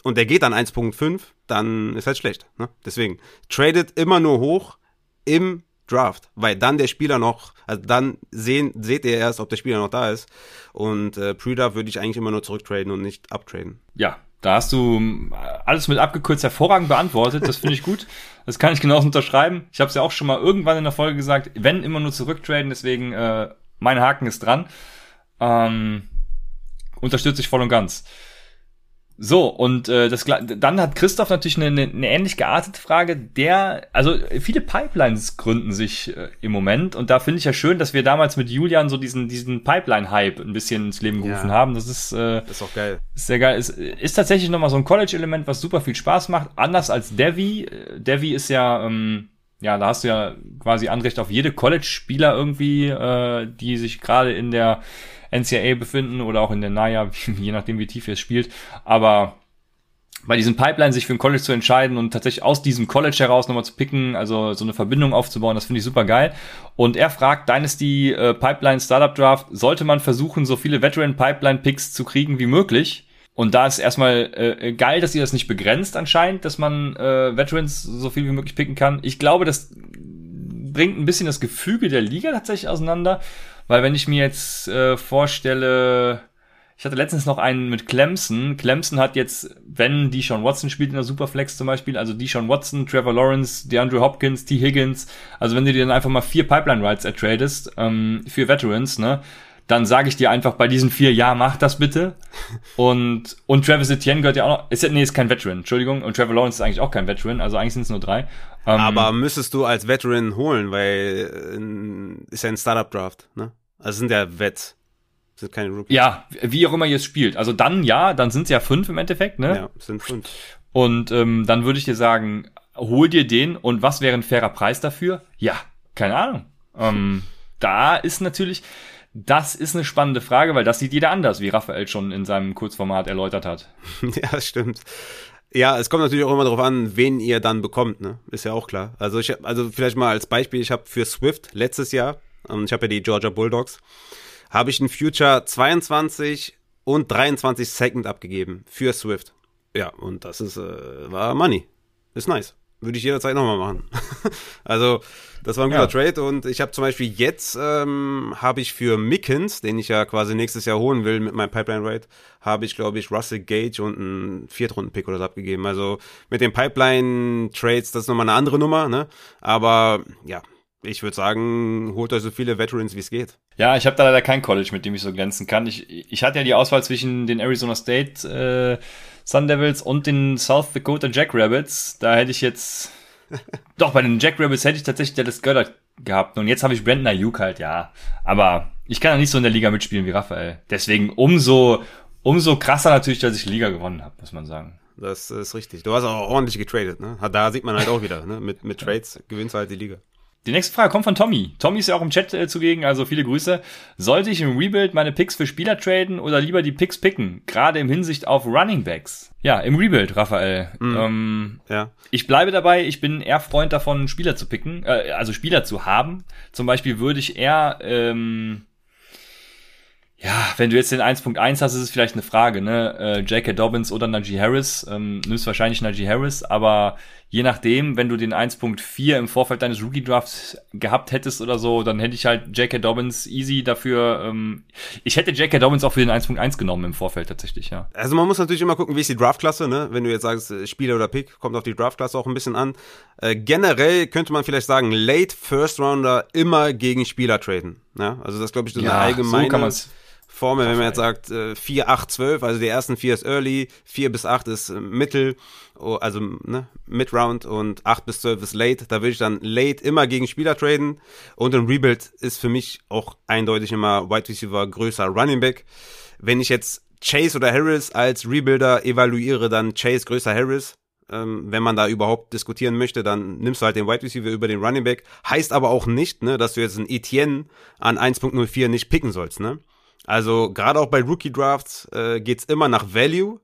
Speaker 2: und der geht an 1.5, dann ist halt schlecht. Ne? Deswegen, tradet immer nur hoch im Draft, weil dann der Spieler noch, also dann sehen, seht ihr erst, ob der Spieler noch da ist. Und äh, Pre-Draft würde ich eigentlich immer nur zurücktraden und nicht uptraden.
Speaker 1: Ja, da hast du äh, alles mit abgekürzt hervorragend beantwortet. Das finde ich gut. Das kann ich genauso unterschreiben. Ich habe es ja auch schon mal irgendwann in der Folge gesagt, wenn immer nur zurücktraden, deswegen äh, mein Haken ist dran. Ähm, unterstütze ich voll und ganz. So, und äh, das, dann hat Christoph natürlich eine, eine ähnlich geartete Frage. Der, also viele Pipelines gründen sich äh, im Moment und da finde ich ja schön, dass wir damals mit Julian so diesen, diesen Pipeline-Hype ein bisschen ins Leben gerufen ja. haben. Das ist, äh,
Speaker 2: ist auch geil.
Speaker 1: Ist sehr geil. Ist, ist tatsächlich nochmal so ein College-Element, was super viel Spaß macht. Anders als Devi. Devi ist ja, ähm, ja, da hast du ja quasi Anrecht auf jede College-Spieler irgendwie, äh, die sich gerade in der NCAA befinden oder auch in der NAIA, je nachdem wie tief ihr es spielt. Aber bei diesen Pipeline sich für ein College zu entscheiden und tatsächlich aus diesem College heraus nochmal zu picken, also so eine Verbindung aufzubauen, das finde ich super geil. Und er fragt, Dynasty äh, Pipeline Startup Draft, sollte man versuchen, so viele Veteran Pipeline Picks zu kriegen wie möglich? Und da ist erstmal äh, geil, dass ihr das nicht begrenzt anscheinend, dass man äh, Veterans so viel wie möglich picken kann. Ich glaube, das bringt ein bisschen das Gefüge der Liga tatsächlich auseinander. Weil wenn ich mir jetzt äh, vorstelle, ich hatte letztens noch einen mit Clemson. Clemson hat jetzt, wenn die Sean Watson spielt in der Superflex zum Beispiel, also die Sean Watson, Trevor Lawrence, DeAndre Hopkins, T. Higgins, also wenn du dir dann einfach mal vier Pipeline Rides ertradest, ähm, für Veterans, ne, dann sage ich dir einfach bei diesen vier, ja, mach das bitte. Und, und Travis Etienne gehört ja auch noch, ist nee, ist kein Veteran, Entschuldigung. Und Trevor Lawrence ist eigentlich auch kein Veteran, also eigentlich sind es nur drei.
Speaker 2: Ähm, Aber müsstest du als Veteran holen, weil äh, ist ja ein Startup-Draft, ne? Also sind ja Vets.
Speaker 1: Sind keine Rookies. Ja, wie auch immer ihr es spielt. Also dann ja, dann sind es ja fünf im Endeffekt, ne? Ja,
Speaker 2: sind fünf.
Speaker 1: Und ähm, dann würde ich dir sagen, hol dir den und was wäre ein fairer Preis dafür? Ja, keine Ahnung. Ähm, da ist natürlich, das ist eine spannende Frage, weil das sieht jeder anders, wie Raphael schon in seinem Kurzformat erläutert hat.
Speaker 2: ja, stimmt. Ja, es kommt natürlich auch immer darauf an, wen ihr dann bekommt, ne? Ist ja auch klar. Also ich also vielleicht mal als Beispiel, ich habe für Swift letztes Jahr, und ich habe ja die Georgia Bulldogs, habe ich ein Future 22 und 23 Second abgegeben für Swift. Ja, und das ist äh, war Money. Ist nice. Würde ich jederzeit nochmal machen. also, das war ein guter ja. Trade und ich habe zum Beispiel jetzt, ähm, habe ich für Mickens, den ich ja quasi nächstes Jahr holen will mit meinem Pipeline Rate, habe ich, glaube ich, Russell Gage und einen Viertrunden-Pick oder so abgegeben. Also mit den Pipeline-Trades, das ist nochmal eine andere Nummer, ne? Aber ja, ich würde sagen, holt euch so viele Veterans, wie es geht.
Speaker 1: Ja, ich habe da leider kein College, mit dem ich so glänzen kann. Ich, ich hatte ja die Auswahl zwischen den Arizona State äh, Sun Devils und den South Dakota Jackrabbits. Da hätte ich jetzt. Doch, bei den Jackrabbits hätte ich tatsächlich Dallas Goddard gehabt. Und jetzt habe ich Brandon Ayuk halt, ja. Aber ich kann ja nicht so in der Liga mitspielen wie Raphael. Deswegen umso, umso krasser natürlich, dass ich die Liga gewonnen habe, muss man sagen.
Speaker 2: Das ist richtig. Du hast auch ordentlich getradet, ne? Da sieht man halt auch wieder, ne? Mit, mit Trades gewinnst du halt die Liga.
Speaker 1: Die nächste Frage kommt von Tommy. Tommy ist ja auch im Chat äh, zugegen, also viele Grüße. Sollte ich im Rebuild meine Picks für Spieler traden oder lieber die Picks picken? Gerade im Hinsicht auf Running Backs. Ja, im Rebuild, Raphael. Mm, ähm, ja. Ich bleibe dabei, ich bin eher Freund davon, Spieler zu picken, äh, also Spieler zu haben. Zum Beispiel würde ich eher ähm, ja, wenn du jetzt den 1.1 hast, ist es vielleicht eine Frage, ne? Äh, J.K. Dobbins oder Najee Harris. Ähm, nimmst wahrscheinlich Najee Harris, aber je nachdem, wenn du den 1.4 im Vorfeld deines Rookie-Drafts gehabt hättest oder so, dann hätte ich halt J.K. Dobbins easy dafür. Ähm, ich hätte J.K. Dobbins auch für den 1.1 genommen im Vorfeld tatsächlich, ja.
Speaker 2: Also man muss natürlich immer gucken, wie ist die Draftklasse, ne? Wenn du jetzt sagst, äh, Spieler oder Pick, kommt auf die Draftklasse auch ein bisschen an. Äh, generell könnte man vielleicht sagen, Late First Rounder immer gegen Spieler traden. Ja? Also das glaube ich so ja, eine allgemeine. So kann man's Formel, wenn man jetzt sagt, äh, 4, 8, 12, also die ersten 4 ist Early, 4 bis 8 ist äh, Mittel, also ne, Mid-Round und 8 bis 12 ist Late. Da würde ich dann Late immer gegen Spieler traden. Und ein Rebuild ist für mich auch eindeutig immer Wide Receiver größer Running Back. Wenn ich jetzt Chase oder Harris als Rebuilder evaluiere, dann Chase größer Harris. Ähm, wenn man da überhaupt diskutieren möchte, dann nimmst du halt den Wide Receiver über den Running Back. Heißt aber auch nicht, ne, dass du jetzt einen Etienne an 1.04 nicht picken sollst, ne? Also gerade auch bei Rookie Drafts äh, geht's immer nach Value.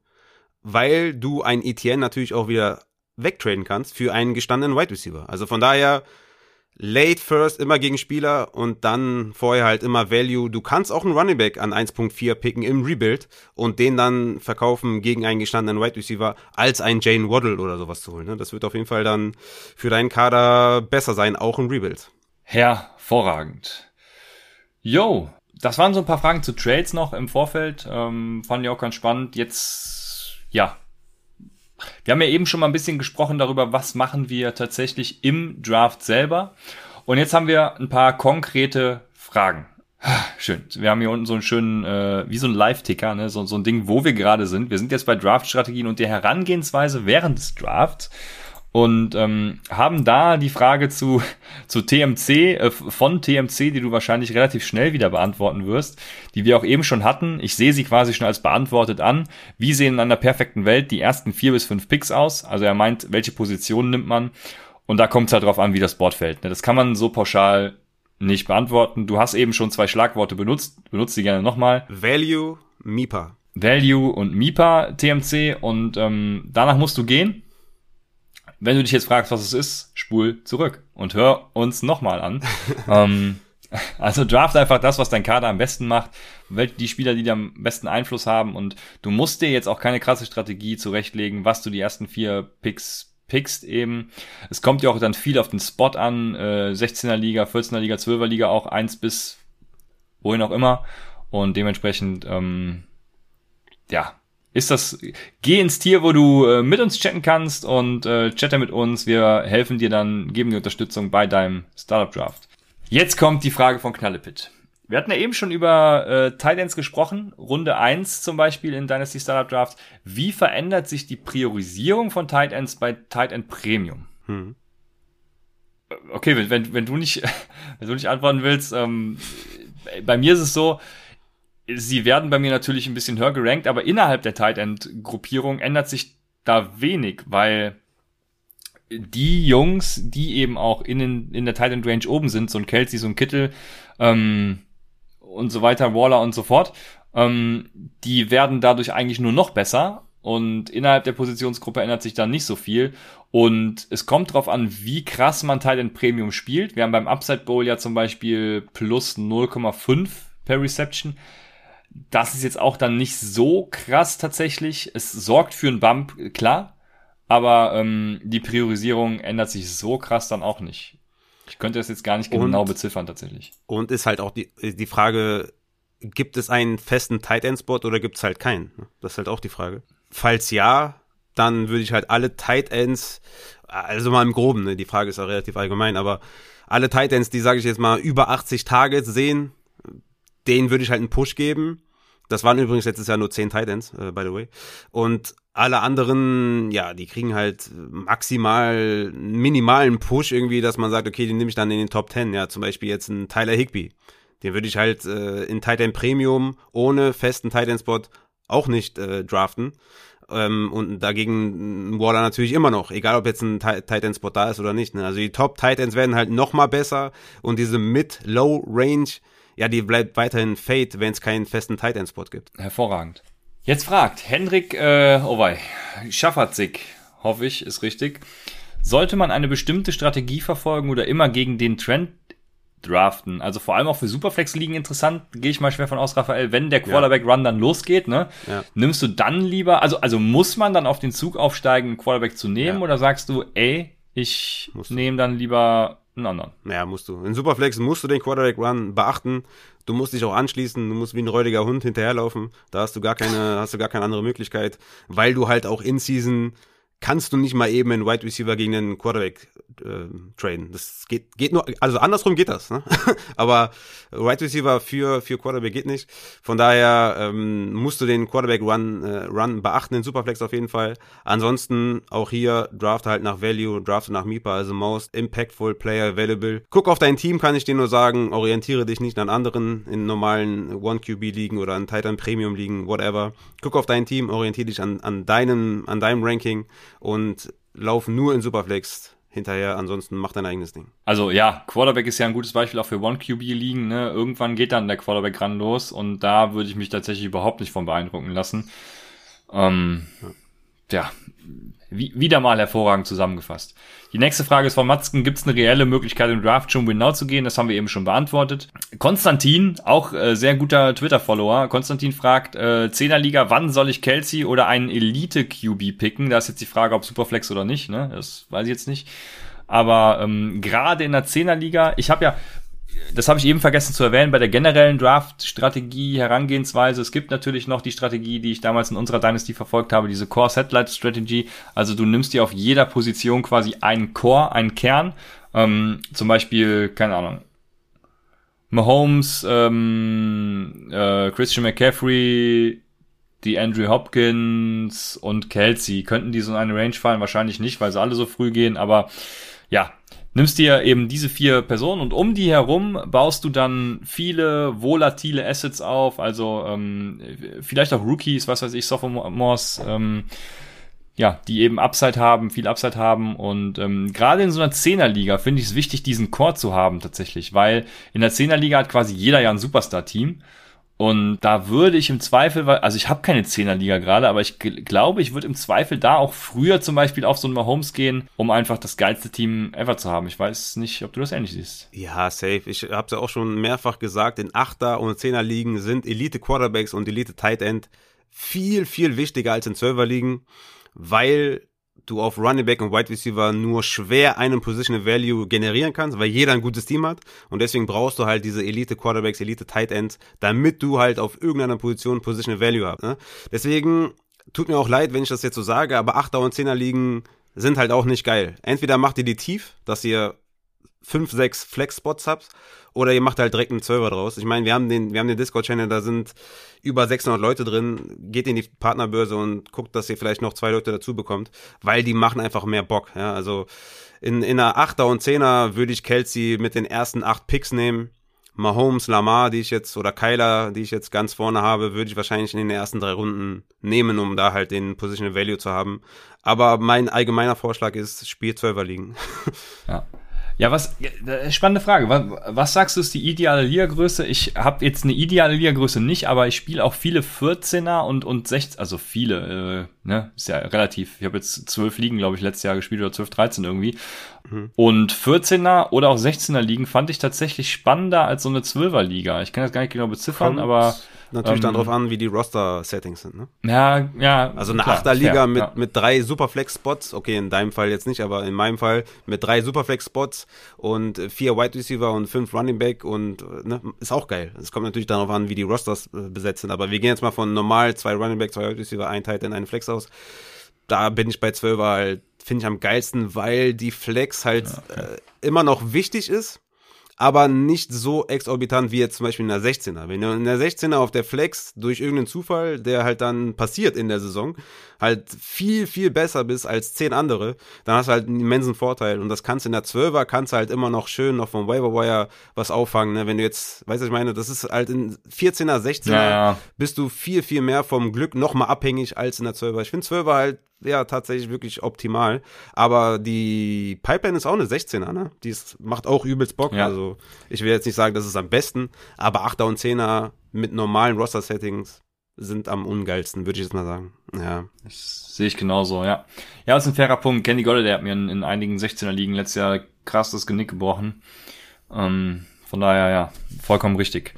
Speaker 2: weil du ein ETN natürlich auch wieder wegtraden kannst für einen gestandenen Wide Receiver. Also von daher late first immer gegen Spieler und dann vorher halt immer Value. Du kannst auch einen Running Back an 1.4 picken im Rebuild und den dann verkaufen gegen einen gestandenen Wide Receiver als ein Jane Waddle oder sowas zu holen. Ne? Das wird auf jeden Fall dann für deinen Kader besser sein, auch im Rebuild.
Speaker 1: Hervorragend. Yo, das waren so ein paar Fragen zu Trades noch im Vorfeld. Ähm, fand ich auch ganz spannend. Jetzt, ja, wir haben ja eben schon mal ein bisschen gesprochen darüber, was machen wir tatsächlich im Draft selber. Und jetzt haben wir ein paar konkrete Fragen. Schön. Wir haben hier unten so einen schönen, äh, wie so ein Live-Ticker, ne? so, so ein Ding, wo wir gerade sind. Wir sind jetzt bei Draft-Strategien und der Herangehensweise während des Drafts und ähm, haben da die Frage zu, zu TMC, äh, von TMC, die du wahrscheinlich relativ schnell wieder beantworten wirst, die wir auch eben schon hatten. Ich sehe sie quasi schon als beantwortet an. Wie sehen in einer perfekten Welt die ersten vier bis fünf Picks aus? Also er meint, welche Positionen nimmt man? Und da kommt es halt drauf an, wie das Board fällt. Ne? Das kann man so pauschal nicht beantworten. Du hast eben schon zwei Schlagworte benutzt. Benutzt die gerne nochmal.
Speaker 2: Value, MIPA.
Speaker 1: Value und MIPA TMC. Und ähm, danach musst du gehen. Wenn du dich jetzt fragst, was es ist, spul zurück und hör uns nochmal an. ähm, also draft einfach das, was dein Kader am besten macht, die Spieler, die dir am besten Einfluss haben und du musst dir jetzt auch keine krasse Strategie zurechtlegen, was du die ersten vier Picks pickst eben. Es kommt ja auch dann viel auf den Spot an, äh, 16er Liga, 14er Liga, 12er Liga auch, eins bis wohin auch immer und dementsprechend, ähm, ja, ist das, geh ins Tier, wo du äh, mit uns chatten kannst und äh, chatte mit uns. Wir helfen dir dann, geben dir Unterstützung bei deinem Startup Draft. Jetzt kommt die Frage von Knallepit. Wir hatten ja eben schon über äh, Titans gesprochen, Runde 1 zum Beispiel in Dynasty Startup Draft. Wie verändert sich die Priorisierung von Titans bei Titan Premium? Hm. Okay, wenn, wenn, wenn, du nicht, wenn du nicht antworten willst, ähm, bei mir ist es so, sie werden bei mir natürlich ein bisschen höher gerankt, aber innerhalb der Tight End Gruppierung ändert sich da wenig, weil die Jungs, die eben auch in, in der Tight End Range oben sind, so ein Kelsey, so ein Kittel ähm, und so weiter, Waller und so fort, ähm, die werden dadurch eigentlich nur noch besser und innerhalb der Positionsgruppe ändert sich dann nicht so viel. Und es kommt drauf an, wie krass man Teil in Premium spielt. Wir haben beim Upside Bowl ja zum Beispiel plus 0,5 per Reception. Das ist jetzt auch dann nicht so krass tatsächlich. Es sorgt für einen Bump, klar, aber ähm, die Priorisierung ändert sich so krass dann auch nicht. Ich könnte das jetzt gar nicht genau und, beziffern tatsächlich.
Speaker 2: Und ist halt auch die, die Frage, gibt es einen festen Tight End Spot oder gibt es halt keinen? Das ist halt auch die Frage. Falls ja, dann würde ich halt alle Tight Ends, also mal im Groben, ne? die Frage ist ja relativ allgemein, aber alle Tight Ends, die sage ich jetzt mal über 80 Tage sehen, denen würde ich halt einen Push geben. Das waren übrigens letztes Jahr nur 10 Titans, äh, by the way. Und alle anderen, ja, die kriegen halt maximal, minimalen Push irgendwie, dass man sagt, okay, den nehme ich dann in den Top 10. Ja, zum Beispiel jetzt einen Tyler Higby. Den würde ich halt äh, in Titan Premium ohne festen Titan Spot auch nicht äh, draften. Ähm, und dagegen Waller natürlich immer noch, egal ob jetzt ein Titan Spot da ist oder nicht. Ne? Also die Top Titans werden halt noch mal besser und diese Mid-Low Range ja, die bleibt weiterhin Fade, wenn es keinen festen Tight End Spot gibt.
Speaker 1: Hervorragend. Jetzt fragt Hendrik, äh, oh wei, Schafferzig, hoffe ich, ist richtig. Sollte man eine bestimmte Strategie verfolgen oder immer gegen den Trend draften? Also vor allem auch für Superflex-Ligen interessant, gehe ich mal schwer von aus, Raphael, wenn der Quarterback-Run dann losgeht, ne? Ja. Nimmst du dann lieber, also, also muss man dann auf den Zug aufsteigen, einen Quarterback zu nehmen, ja. oder sagst du, ey, ich nehme dann lieber einen anderen.
Speaker 2: Ja, musst du. In Superflex musst du den Quarterback Run beachten. Du musst dich auch anschließen, du musst wie ein räudiger Hund hinterherlaufen. Da hast du gar keine, hast du gar keine andere Möglichkeit, weil du halt auch in Season kannst du nicht mal eben einen Wide Receiver gegen einen Quarterback äh, traden. Das geht, geht nur, also andersrum geht das, ne? aber Wide Receiver für, für Quarterback geht nicht. Von daher ähm, musst du den Quarterback Run, äh, Run beachten in Superflex auf jeden Fall. Ansonsten auch hier draft halt nach Value, draft nach MIPA, also most impactful player available. Guck auf dein Team, kann ich dir nur sagen, orientiere dich nicht an anderen in normalen One-QB-Ligen oder an Titan Premium-Ligen, whatever. Guck auf dein Team, orientiere dich an, an deinem, an deinem Ranking und lauf nur in Superflex hinterher, ansonsten mach dein eigenes Ding.
Speaker 1: Also ja, Quarterback ist ja ein gutes Beispiel auch für One-QB-Ligen. Ne? Irgendwann geht dann der Quarterback ran los und da würde ich mich tatsächlich überhaupt nicht von beeindrucken lassen. Ähm, ja. ja, wie, wieder mal hervorragend zusammengefasst. Die nächste Frage ist von Matzken, gibt es eine reelle Möglichkeit im Draft schon Winnow zu gehen? Das haben wir eben schon beantwortet. Konstantin, auch äh, sehr guter Twitter-Follower, Konstantin fragt, äh, Zehnerliga, wann soll ich Kelsey oder einen Elite-QB picken? Da ist jetzt die Frage, ob Superflex oder nicht, ne? Das weiß ich jetzt nicht. Aber ähm, gerade in der Zehnerliga, ich habe ja, das habe ich eben vergessen zu erwähnen, bei der generellen Draft-Strategie, Herangehensweise, es gibt natürlich noch die Strategie, die ich damals in unserer Dynasty verfolgt habe, diese Core-Satellite-Strategy. Also du nimmst dir auf jeder Position quasi einen Core, einen Kern. Ähm, zum Beispiel, keine Ahnung, Mahomes, ähm, äh, Christian McCaffrey, die Andrew Hopkins und Kelsey. Könnten die so in eine Range fallen? Wahrscheinlich nicht, weil sie alle so früh gehen, aber ja, nimmst dir eben diese vier Personen und um die herum baust du dann viele volatile Assets auf, also ähm, vielleicht auch Rookies, was weiß ich, Sophomores, ähm, ja, die eben Upside haben, viel Upside haben und ähm, gerade in so einer Zehnerliga finde ich es wichtig, diesen Core zu haben tatsächlich, weil in der Zehnerliga hat quasi jeder ja ein Superstar-Team und da würde ich im Zweifel, also ich habe keine Zehnerliga gerade, aber ich glaube, ich würde im Zweifel da auch früher zum Beispiel auf so einen Mahomes gehen, um einfach das geilste Team ever zu haben. Ich weiß nicht, ob du das ähnlich siehst.
Speaker 2: Ja, safe. Ich habe es ja auch schon mehrfach gesagt, in Achter- und Zehnerligen sind Elite-Quarterbacks und Elite-Tight End viel, viel wichtiger als in Zwölferligen, weil du auf Running Back und Wide Receiver nur schwer einen Positional Value generieren kannst, weil jeder ein gutes Team hat und deswegen brauchst du halt diese Elite Quarterbacks, Elite Tight Ends, damit du halt auf irgendeiner Position Positional Value hast. Ne? Deswegen tut mir auch leid, wenn ich das jetzt so sage, aber 8er und 10er Ligen sind halt auch nicht geil. Entweder macht ihr die tief, dass ihr 5, 6 Flex-Spots habt oder ihr macht halt direkt einen 12er draus. Ich meine, wir haben den, wir haben den Discord-Channel, da sind über 600 Leute drin. Geht in die Partnerbörse und guckt, dass ihr vielleicht noch zwei Leute dazu bekommt, weil die machen einfach mehr Bock. Ja, also in, in einer 8er und 10er würde ich Kelsey mit den ersten 8 Picks nehmen. Mahomes, Lamar, die ich jetzt, oder Kyler, die ich jetzt ganz vorne habe, würde ich wahrscheinlich in den ersten drei Runden nehmen, um da halt den Positional Value zu haben. Aber mein allgemeiner Vorschlag ist, Spiel 12er liegen.
Speaker 1: Ja. Ja, was spannende Frage. Was, was sagst du ist die ideale Liga-Größe? Ich habe jetzt eine ideale Liga-Größe nicht, aber ich spiele auch viele 14er und und 16, also viele, äh, ne, ist ja relativ. Ich habe jetzt zwölf Ligen, glaube ich, letztes Jahr gespielt oder 12, 13 irgendwie. Mhm. Und 14er oder auch 16er Ligen fand ich tatsächlich spannender als so eine 12er Liga. Ich kann das gar nicht genau beziffern, Kommt. aber
Speaker 2: natürlich ähm, dann drauf an, wie die Roster-Settings sind, ne?
Speaker 1: Ja, ja.
Speaker 2: Also eine Achterliga mit, ja. mit drei Superflex-Spots, okay, in deinem Fall jetzt nicht, aber in meinem Fall mit drei Superflex-Spots und vier Wide Receiver und fünf Running Back und ne, ist auch geil. Es kommt natürlich darauf an, wie die Rosters äh, besetzt sind, aber wir gehen jetzt mal von normal zwei Running Back, zwei Wide Receiver, ein Tight in einen Flex aus. Da bin ich bei 12 halt, finde ich am geilsten, weil die Flex halt ja, okay. äh, immer noch wichtig ist aber nicht so exorbitant wie jetzt zum Beispiel in der 16er. Wenn du in der 16er auf der Flex durch irgendeinen Zufall, der halt dann passiert in der Saison, halt viel, viel besser bist als zehn andere, dann hast du halt einen immensen Vorteil. Und das kannst du in der 12er, kannst du halt immer noch schön noch vom Waiver was auffangen. Ne? Wenn du jetzt, weißt du, ich meine, das ist halt in 14er, 16er, ja, ja. bist du viel, viel mehr vom Glück nochmal abhängig als in der 12er. Ich finde 12er halt ja tatsächlich wirklich optimal. Aber die Pipeline ist auch eine 16er, ne? Die ist, macht auch übelst Bock. Ja. Also ich will jetzt nicht sagen, das ist am besten, aber 8er und 10er mit normalen Roster-Settings sind am ungeilsten, würde ich jetzt mal sagen. Ja.
Speaker 1: Das sehe ich genauso, ja. Ja, das ist ein fairer Punkt. Kenny Golle, der hat mir in, in einigen 16er Ligen letztes Jahr krass das Genick gebrochen. Ähm, von daher, ja, vollkommen richtig.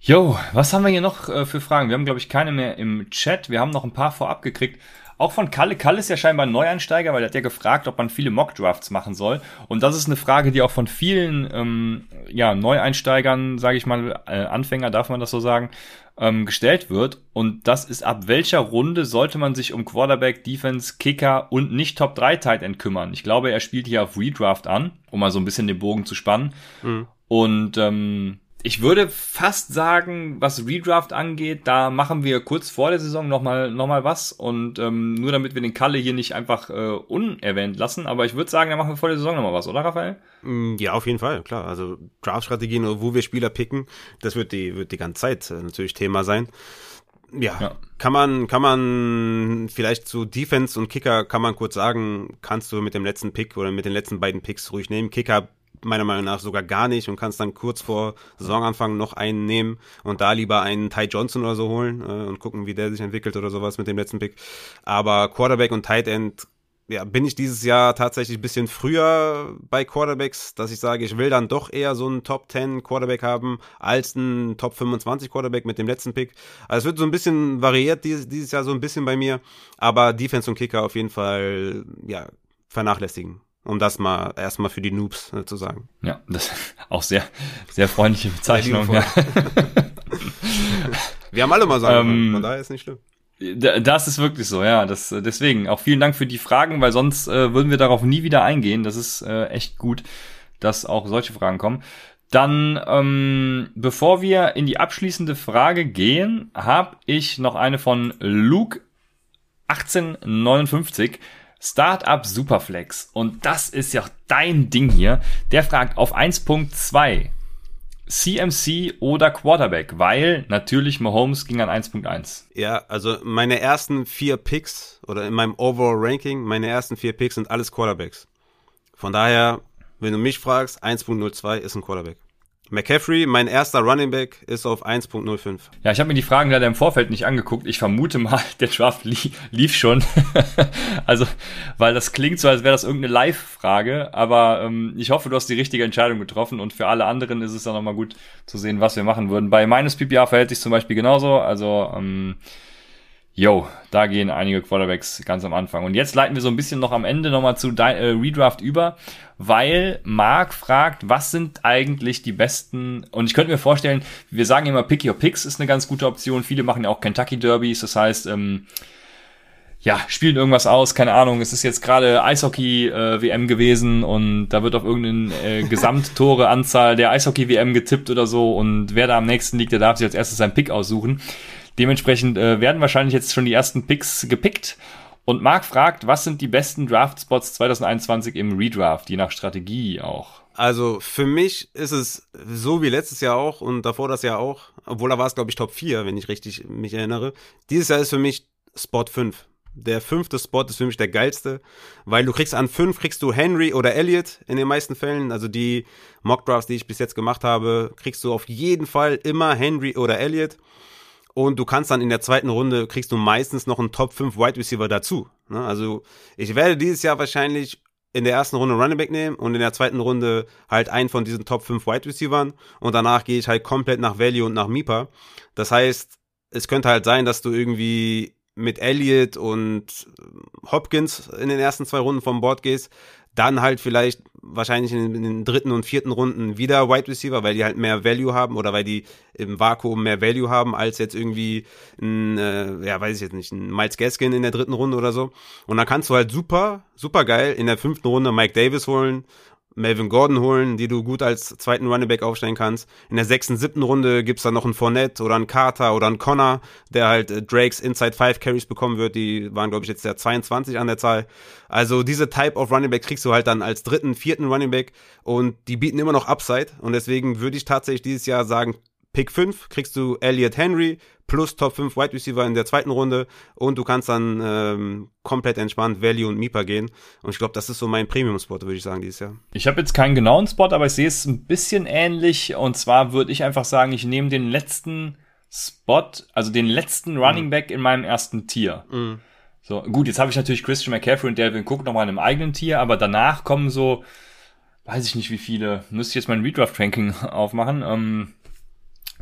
Speaker 1: Jo, was haben wir hier noch äh, für Fragen? Wir haben, glaube ich, keine mehr im Chat. Wir haben noch ein paar vorab gekriegt. Auch von Kalle. Kalle ist ja scheinbar ein Neueinsteiger, weil er hat ja gefragt, ob man viele Mock-Drafts machen soll. Und das ist eine Frage, die auch von vielen ähm, ja, Neueinsteigern, sage ich mal, äh, Anfänger, darf man das so sagen, ähm, gestellt wird. Und das ist, ab welcher Runde sollte man sich um Quarterback, Defense, Kicker und nicht Top 3 Tight End kümmern? Ich glaube, er spielt hier auf Redraft an, um mal so ein bisschen den Bogen zu spannen. Mhm. Und ähm, ich würde fast sagen, was Redraft angeht, da machen wir kurz vor der Saison nochmal noch mal was und ähm, nur damit wir den Kalle hier nicht einfach äh, unerwähnt lassen, aber ich würde sagen, da machen wir vor der Saison nochmal was, oder Raphael?
Speaker 2: Mm, ja, auf jeden Fall, klar. Also Draft-Strategien, wo wir Spieler picken, das wird die, wird die ganze Zeit äh, natürlich Thema sein. Ja, ja, kann man, kann man vielleicht zu Defense und Kicker kann man kurz sagen, kannst du mit dem letzten Pick oder mit den letzten beiden Picks ruhig nehmen. Kicker meiner Meinung nach sogar gar nicht und kannst dann kurz vor Saisonanfang noch einen nehmen und da lieber einen Ty Johnson oder so holen äh, und gucken, wie der sich entwickelt oder sowas mit dem letzten Pick. Aber Quarterback und Tight End ja, bin ich dieses Jahr tatsächlich ein bisschen früher bei Quarterbacks, dass ich sage, ich will dann doch eher so einen Top 10 Quarterback haben als einen Top 25 Quarterback mit dem letzten Pick. Also es wird so ein bisschen variiert dieses, dieses Jahr so ein bisschen bei mir, aber Defense und Kicker auf jeden Fall, ja, vernachlässigen. Um das mal erstmal für die Noobs äh, zu sagen.
Speaker 1: Ja, das ist auch sehr, sehr freundliche Bezeichnung. Ja.
Speaker 2: Wir haben alle mal sagen, ähm, von daher ist nicht schlimm.
Speaker 1: Das ist wirklich so, ja. Das, deswegen auch vielen Dank für die Fragen, weil sonst äh, würden wir darauf nie wieder eingehen. Das ist äh, echt gut, dass auch solche Fragen kommen. Dann, ähm, bevor wir in die abschließende Frage gehen, habe ich noch eine von Luke 1859. Startup Superflex. Und das ist ja dein Ding hier. Der fragt auf 1.2 CMC oder Quarterback, weil natürlich Mahomes ging an 1.1.
Speaker 2: Ja, also meine ersten vier Picks oder in meinem Overall Ranking, meine ersten vier Picks sind alles Quarterbacks. Von daher, wenn du mich fragst, 1.02 ist ein Quarterback. McCaffrey, mein erster Running Back, ist auf 1.05.
Speaker 1: Ja, ich habe mir die Fragen leider im Vorfeld nicht angeguckt. Ich vermute mal, der Draft li lief schon. also, weil das klingt so, als wäre das irgendeine Live-Frage. Aber ähm, ich hoffe, du hast die richtige Entscheidung getroffen. Und für alle anderen ist es dann nochmal gut zu sehen, was wir machen würden. Bei meines PPA verhält sich zum Beispiel genauso. Also, ähm, Yo, da gehen einige Quarterbacks ganz am Anfang. Und jetzt leiten wir so ein bisschen noch am Ende nochmal zu äh, Redraft über, weil Mark fragt, was sind eigentlich die besten, und ich könnte mir vorstellen, wir sagen immer Pick Your Picks ist eine ganz gute Option. Viele machen ja auch Kentucky Derbys, das heißt, ähm, ja, spielen irgendwas aus, keine Ahnung, es ist jetzt gerade Eishockey-WM äh, gewesen und da wird auf irgendeine äh, Gesamttore-Anzahl der Eishockey-WM getippt oder so und wer da am nächsten liegt, der darf sich als erstes seinen Pick aussuchen. Dementsprechend äh, werden wahrscheinlich jetzt schon die ersten Picks gepickt. Und Marc fragt, was sind die besten Draft-Spots 2021 im Redraft, je nach Strategie auch?
Speaker 2: Also für mich ist es so wie letztes Jahr auch und davor das Jahr auch, obwohl da war es glaube ich Top 4, wenn ich richtig mich erinnere. Dieses Jahr ist für mich Spot 5. Der fünfte Spot ist für mich der geilste, weil du kriegst an 5 kriegst du Henry oder Elliott in den meisten Fällen. Also die Mock Drafts, die ich bis jetzt gemacht habe, kriegst du auf jeden Fall immer Henry oder Elliott. Und du kannst dann in der zweiten Runde, kriegst du meistens noch einen Top 5 Wide Receiver dazu. Ne? Also ich werde dieses Jahr wahrscheinlich in der ersten Runde Running Back nehmen und in der zweiten Runde halt einen von diesen Top 5 Wide Receivern und danach gehe ich halt komplett nach Value und nach Mipa. Das heißt, es könnte halt sein, dass du irgendwie mit Elliott und Hopkins in den ersten zwei Runden vom Board gehst, dann halt vielleicht wahrscheinlich in, den dritten und vierten Runden wieder Wide Receiver, weil die halt mehr Value haben oder weil die im Vakuum mehr Value haben als jetzt irgendwie ein, äh, ja, weiß ich jetzt nicht, ein Miles Gaskin in der dritten Runde oder so. Und dann kannst du halt super, super geil in der fünften Runde Mike Davis holen Melvin Gordon holen, die du gut als zweiten Running Back aufstellen kannst. In der sechsten, siebten Runde gibt's dann noch einen Fournette oder einen Carter oder einen Connor, der halt äh, Drakes Inside 5 Carries bekommen wird. Die waren, glaube ich, jetzt der 22 an der Zahl. Also diese Type of Running Back kriegst du halt dann als dritten, vierten Running Back und die bieten immer noch Upside. Und deswegen würde ich tatsächlich dieses Jahr sagen, Pick 5 kriegst du Elliot Henry plus Top 5 Wide Receiver in der zweiten Runde und du kannst dann ähm, komplett entspannt Value und Mipa gehen. Und ich glaube, das ist so mein Premium-Spot, würde ich sagen, dieses Jahr.
Speaker 1: Ich habe jetzt keinen genauen Spot, aber ich sehe es ein bisschen ähnlich. Und zwar würde ich einfach sagen, ich nehme den letzten Spot, also den letzten Running Back in meinem ersten Tier. Mhm. So, gut, jetzt habe ich natürlich Christian McCaffrey und Delvin Cook nochmal in einem eigenen Tier, aber danach kommen so, weiß ich nicht wie viele, müsste ich jetzt mein Redraft-Ranking aufmachen. Ähm,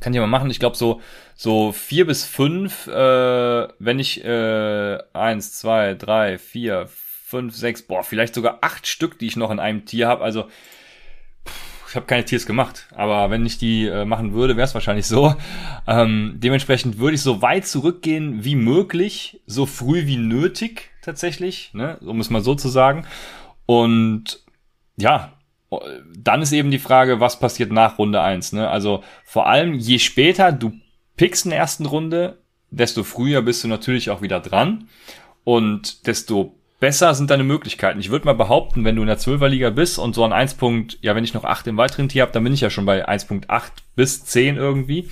Speaker 1: kann ich mal machen. Ich glaube so so vier bis fünf, äh, wenn ich äh, eins, zwei, drei, vier, fünf, sechs, boah, vielleicht sogar acht Stück, die ich noch in einem Tier habe. Also ich habe keine Tiers gemacht, aber wenn ich die äh, machen würde, wäre es wahrscheinlich so. Ähm, dementsprechend würde ich so weit zurückgehen wie möglich, so früh wie nötig tatsächlich, ne, um es mal so zu sagen. Und ja, dann ist eben die Frage, was passiert nach Runde eins. Ne? Also vor allem, je später du pickst in der ersten Runde, desto früher bist du natürlich auch wieder dran und desto besser sind deine Möglichkeiten. Ich würde mal behaupten, wenn du in der 12er Liga bist und so an 1. ja, wenn ich noch 8 im weiteren Tier habe, dann bin ich ja schon bei 1.8 bis 10 irgendwie.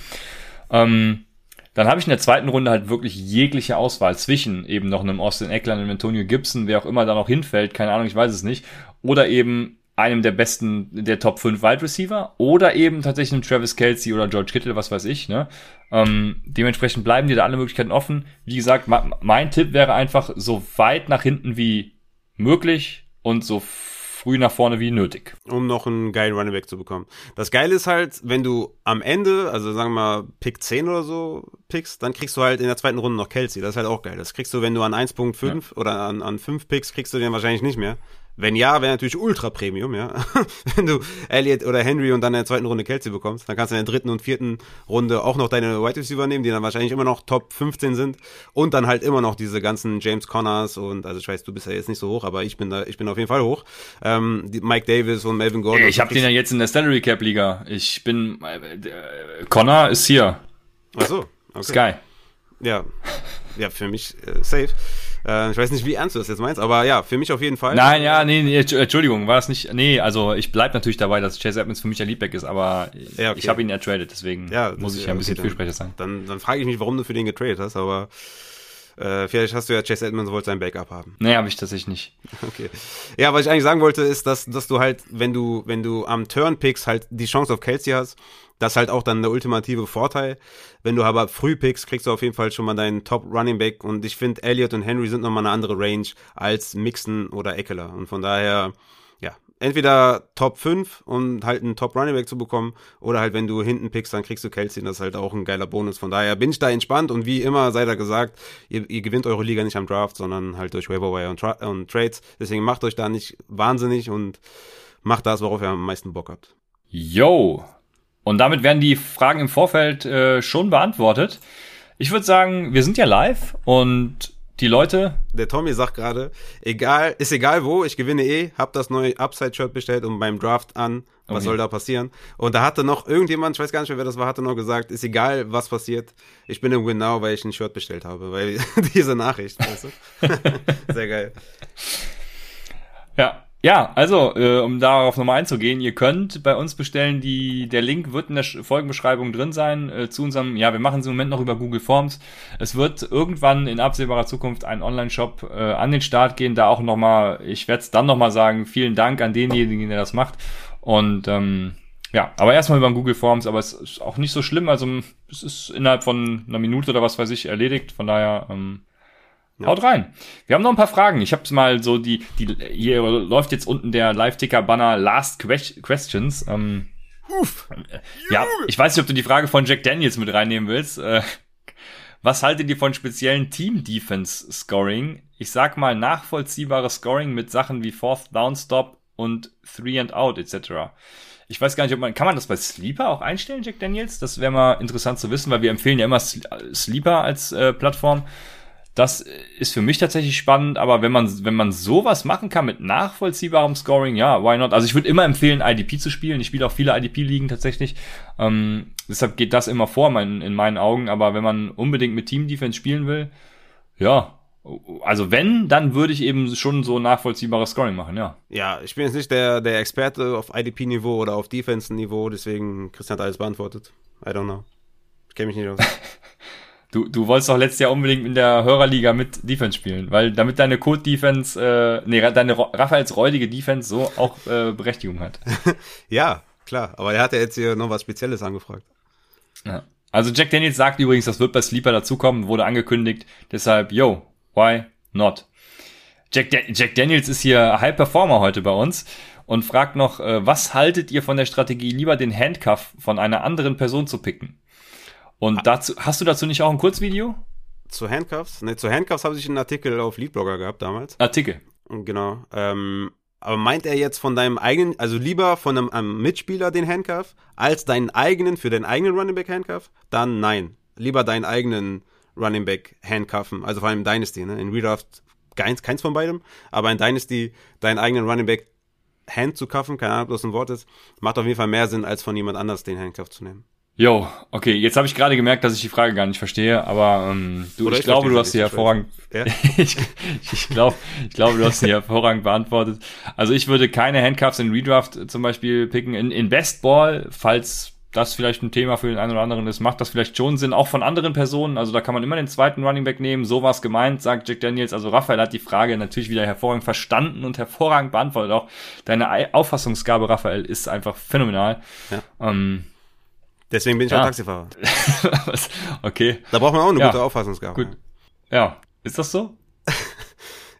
Speaker 1: Ähm, dann habe ich in der zweiten Runde halt wirklich jegliche Auswahl zwischen eben noch einem Austin Eckler, einem Antonio Gibson, wer auch immer da noch hinfällt, keine Ahnung, ich weiß es nicht, oder eben einem der besten, der Top 5 Wide Receiver oder eben tatsächlich einem Travis Kelsey oder George Kittle, was weiß ich. Ne? Ähm, dementsprechend bleiben dir da alle Möglichkeiten offen. Wie gesagt, mein Tipp wäre einfach so weit nach hinten wie möglich und so früh nach vorne wie nötig.
Speaker 2: Um noch einen geilen Running Back zu bekommen. Das Geile ist halt, wenn du am Ende, also sagen wir mal Pick 10 oder so pickst, dann kriegst du halt in der zweiten Runde noch Kelsey. Das ist halt auch geil. Das kriegst du, wenn du an 1.5 ja. oder an, an 5 Picks, kriegst du den wahrscheinlich nicht mehr. Wenn ja, wäre natürlich Ultra Premium, ja. Wenn du Elliott oder Henry und dann in der zweiten Runde Kelsey bekommst, dann kannst du in der dritten und vierten Runde auch noch deine Wide Receiver nehmen, die dann wahrscheinlich immer noch Top 15 sind und dann halt immer noch diese ganzen James Connors und also ich weiß, du bist ja jetzt nicht so hoch, aber ich bin da, ich bin auf jeden Fall hoch. Ähm, Mike Davis und Melvin Gordon.
Speaker 1: Ich habe den ja jetzt in der Salary Cap Liga. Ich bin äh, Connor ist hier.
Speaker 2: Ach so,
Speaker 1: okay. Sky.
Speaker 2: Ja, ja, für mich äh, safe. Äh, ich weiß nicht, wie ernst du das jetzt meinst, aber ja, für mich auf jeden Fall.
Speaker 1: Nein, ja, nee, nee Entschuldigung, war das nicht. Nee, also ich bleib natürlich dabei, dass Chase Edmonds für mich ein Leadback ist, aber ja, okay. ich habe ihn ertradet, deswegen ja, muss ich ja ein bisschen okay, Fürsprecher sein.
Speaker 2: Dann, dann frage ich mich, warum du für den getradet hast, aber äh, vielleicht hast du ja Chase Edmonds wollte sein Backup haben.
Speaker 1: Nee, habe ich tatsächlich nicht.
Speaker 2: Okay. Ja, was ich eigentlich sagen wollte, ist, dass, dass du halt, wenn du, wenn du am Turn pickst, halt die Chance auf Kelsey hast, das ist halt auch dann der ultimative Vorteil. Wenn du aber früh pickst, kriegst du auf jeden Fall schon mal deinen Top Running Back und ich finde, Elliott und Henry sind nochmal eine andere Range als Mixon oder Eckler und von daher, ja, entweder Top 5 und halt einen Top Running Back zu bekommen oder halt, wenn du hinten pickst, dann kriegst du Kelsey und das ist halt auch ein geiler Bonus. Von daher bin ich da entspannt und wie immer sei da gesagt, ihr, ihr gewinnt eure Liga nicht am Draft, sondern halt durch Waiver und, Tra und Trades. Deswegen macht euch da nicht wahnsinnig und macht das, worauf ihr am meisten Bock habt.
Speaker 1: Yo, und damit werden die Fragen im Vorfeld äh, schon beantwortet. Ich würde sagen, wir sind ja live und die Leute.
Speaker 2: Der Tommy sagt gerade, egal, ist egal wo, ich gewinne eh, hab das neue Upside-Shirt bestellt und beim Draft an, was okay. soll da passieren? Und da hatte noch irgendjemand, ich weiß gar nicht mehr, wer das war, hatte noch gesagt, ist egal, was passiert, ich bin im Win Now, weil ich ein Shirt bestellt habe, weil diese Nachricht, weißt du? Sehr geil.
Speaker 1: Ja, ja, also, äh, um darauf nochmal einzugehen, ihr könnt bei uns bestellen, die, der Link wird in der Folgenbeschreibung drin sein, äh, zu unserem, ja, wir machen es im Moment noch über Google Forms. Es wird irgendwann in absehbarer Zukunft ein Online-Shop äh, an den Start gehen, da auch nochmal, ich werde es dann nochmal sagen, vielen Dank an denjenigen, der das macht. Und ähm, ja, aber erstmal über Google Forms, aber es ist auch nicht so schlimm, also es ist innerhalb von einer Minute oder was weiß ich erledigt, von daher, ähm, ja. Haut rein. Wir haben noch ein paar Fragen. Ich habe mal so die, die, hier läuft jetzt unten der Live-Ticker-Banner Last Questions. Ähm, Uff. Ja, ich weiß nicht, ob du die Frage von Jack Daniels mit reinnehmen willst. Äh, was haltet ihr von speziellen Team-Defense-Scoring? Ich sag mal nachvollziehbares Scoring mit Sachen wie Fourth Down Stop und Three and Out etc. Ich weiß gar nicht, ob man, kann man das bei Sleeper auch einstellen, Jack Daniels? Das wäre mal interessant zu wissen, weil wir empfehlen ja immer Sleeper als äh, Plattform. Das ist für mich tatsächlich spannend, aber wenn man, wenn man sowas machen kann mit nachvollziehbarem Scoring, ja, why not? Also ich würde immer empfehlen, IDP zu spielen. Ich spiele auch viele IDP-Ligen tatsächlich. Ähm, deshalb geht das immer vor mein, in meinen Augen. Aber wenn man unbedingt mit Team-Defense spielen will, ja, also wenn, dann würde ich eben schon so nachvollziehbares Scoring machen, ja.
Speaker 2: Ja, ich bin jetzt nicht der, der Experte auf IDP-Niveau oder auf Defense-Niveau, deswegen Christian hat alles beantwortet. I don't know. Ich kenne mich nicht aus.
Speaker 1: Du, du wolltest doch letztes Jahr unbedingt in der Hörerliga mit Defense spielen, weil damit deine Code-Defense, äh, nee, deine Raphaels räudige Defense so auch äh, Berechtigung hat.
Speaker 2: ja, klar, aber er hat ja jetzt hier noch was Spezielles angefragt.
Speaker 1: Ja. Also Jack Daniels sagt übrigens, das wird bei Sleeper dazukommen, wurde angekündigt, deshalb, yo, why not? Jack, da Jack Daniels ist hier High Performer heute bei uns und fragt noch, äh, was haltet ihr von der Strategie, lieber den Handcuff von einer anderen Person zu picken? Und dazu, hast du dazu nicht auch ein Kurzvideo?
Speaker 2: Zu Handcuffs? Ne, zu Handcuffs habe ich einen Artikel auf Leadblogger gehabt damals.
Speaker 1: Artikel.
Speaker 2: Genau. Ähm, aber meint er jetzt von deinem eigenen, also lieber von einem, einem, Mitspieler den Handcuff, als deinen eigenen, für deinen eigenen Running Back Handcuff? Dann nein. Lieber deinen eigenen Running Back Handcuffen, also vor allem Dynasty, ne? In Redraft keins, keins von beidem, aber in Dynasty deinen eigenen Running Back Hand zu cuffen, keine Ahnung, ob das ein Wort ist, macht auf jeden Fall mehr Sinn, als von jemand anders den Handcuff zu nehmen.
Speaker 1: Jo, okay, jetzt habe ich gerade gemerkt, dass ich die Frage gar nicht verstehe, aber ähm, du, ich, ich glaube, du hast sie hervorragend. Ja? ich, ich glaube, ich glaube, du hast sie hervorragend beantwortet. Also ich würde keine Handcuffs in Redraft zum Beispiel picken. In, in Best Ball, falls das vielleicht ein Thema für den einen oder anderen ist, macht das vielleicht schon Sinn, auch von anderen Personen. Also da kann man immer den zweiten Running Back nehmen. So war gemeint, sagt Jack Daniels. Also Raphael hat die Frage natürlich wieder hervorragend verstanden und hervorragend beantwortet. Auch deine Auffassungsgabe, Raphael, ist einfach phänomenal.
Speaker 2: Ja.
Speaker 1: Ähm,
Speaker 2: Deswegen bin ich
Speaker 1: Ja.
Speaker 2: auch Taxifahrer.
Speaker 1: okay,
Speaker 2: Da braucht man auch eine
Speaker 1: Ja.
Speaker 2: gute Auffassungsgabe.
Speaker 1: gut. Ja, ist das so?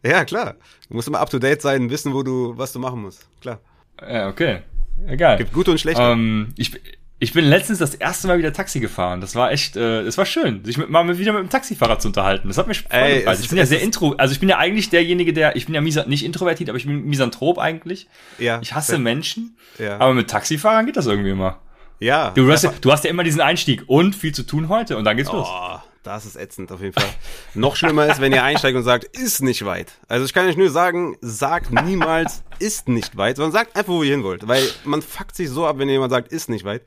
Speaker 2: Ja, klar. Du musst immer up to date sein, wissen, wo du, was du machen musst. Klar.
Speaker 1: Ja, okay. Egal.
Speaker 2: Gibt gute und schlechte.
Speaker 1: Ähm, ich, ich bin letztens das erste Mal wieder Taxi gefahren. Das war echt, äh, es war schön, sich mit, mal wieder mit dem Taxifahrer zu unterhalten. Das hat mir voll
Speaker 2: Ey,
Speaker 1: gefallen. Ich bin ja sehr intro, also ich bin ja eigentlich derjenige, der, ich bin ja misa, nicht introvertiert, aber ich bin misanthrop eigentlich.
Speaker 2: ja.
Speaker 1: Ich hasse Menschen,
Speaker 2: Ja.
Speaker 1: aber mit Taxifahrern geht das irgendwie immer.
Speaker 2: Ja.
Speaker 1: Du hast, ja, du hast ja immer diesen Einstieg und viel zu tun heute und dann geht's los.
Speaker 2: Oh, das ist ätzend auf jeden Fall. Noch schlimmer ist, wenn ihr einsteigt und sagt, ist nicht weit. Also ich kann euch nur sagen, sagt niemals, ist nicht weit, sondern sagt einfach, wo ihr hin wollt. Weil man fuckt sich so ab, wenn jemand sagt, ist nicht weit.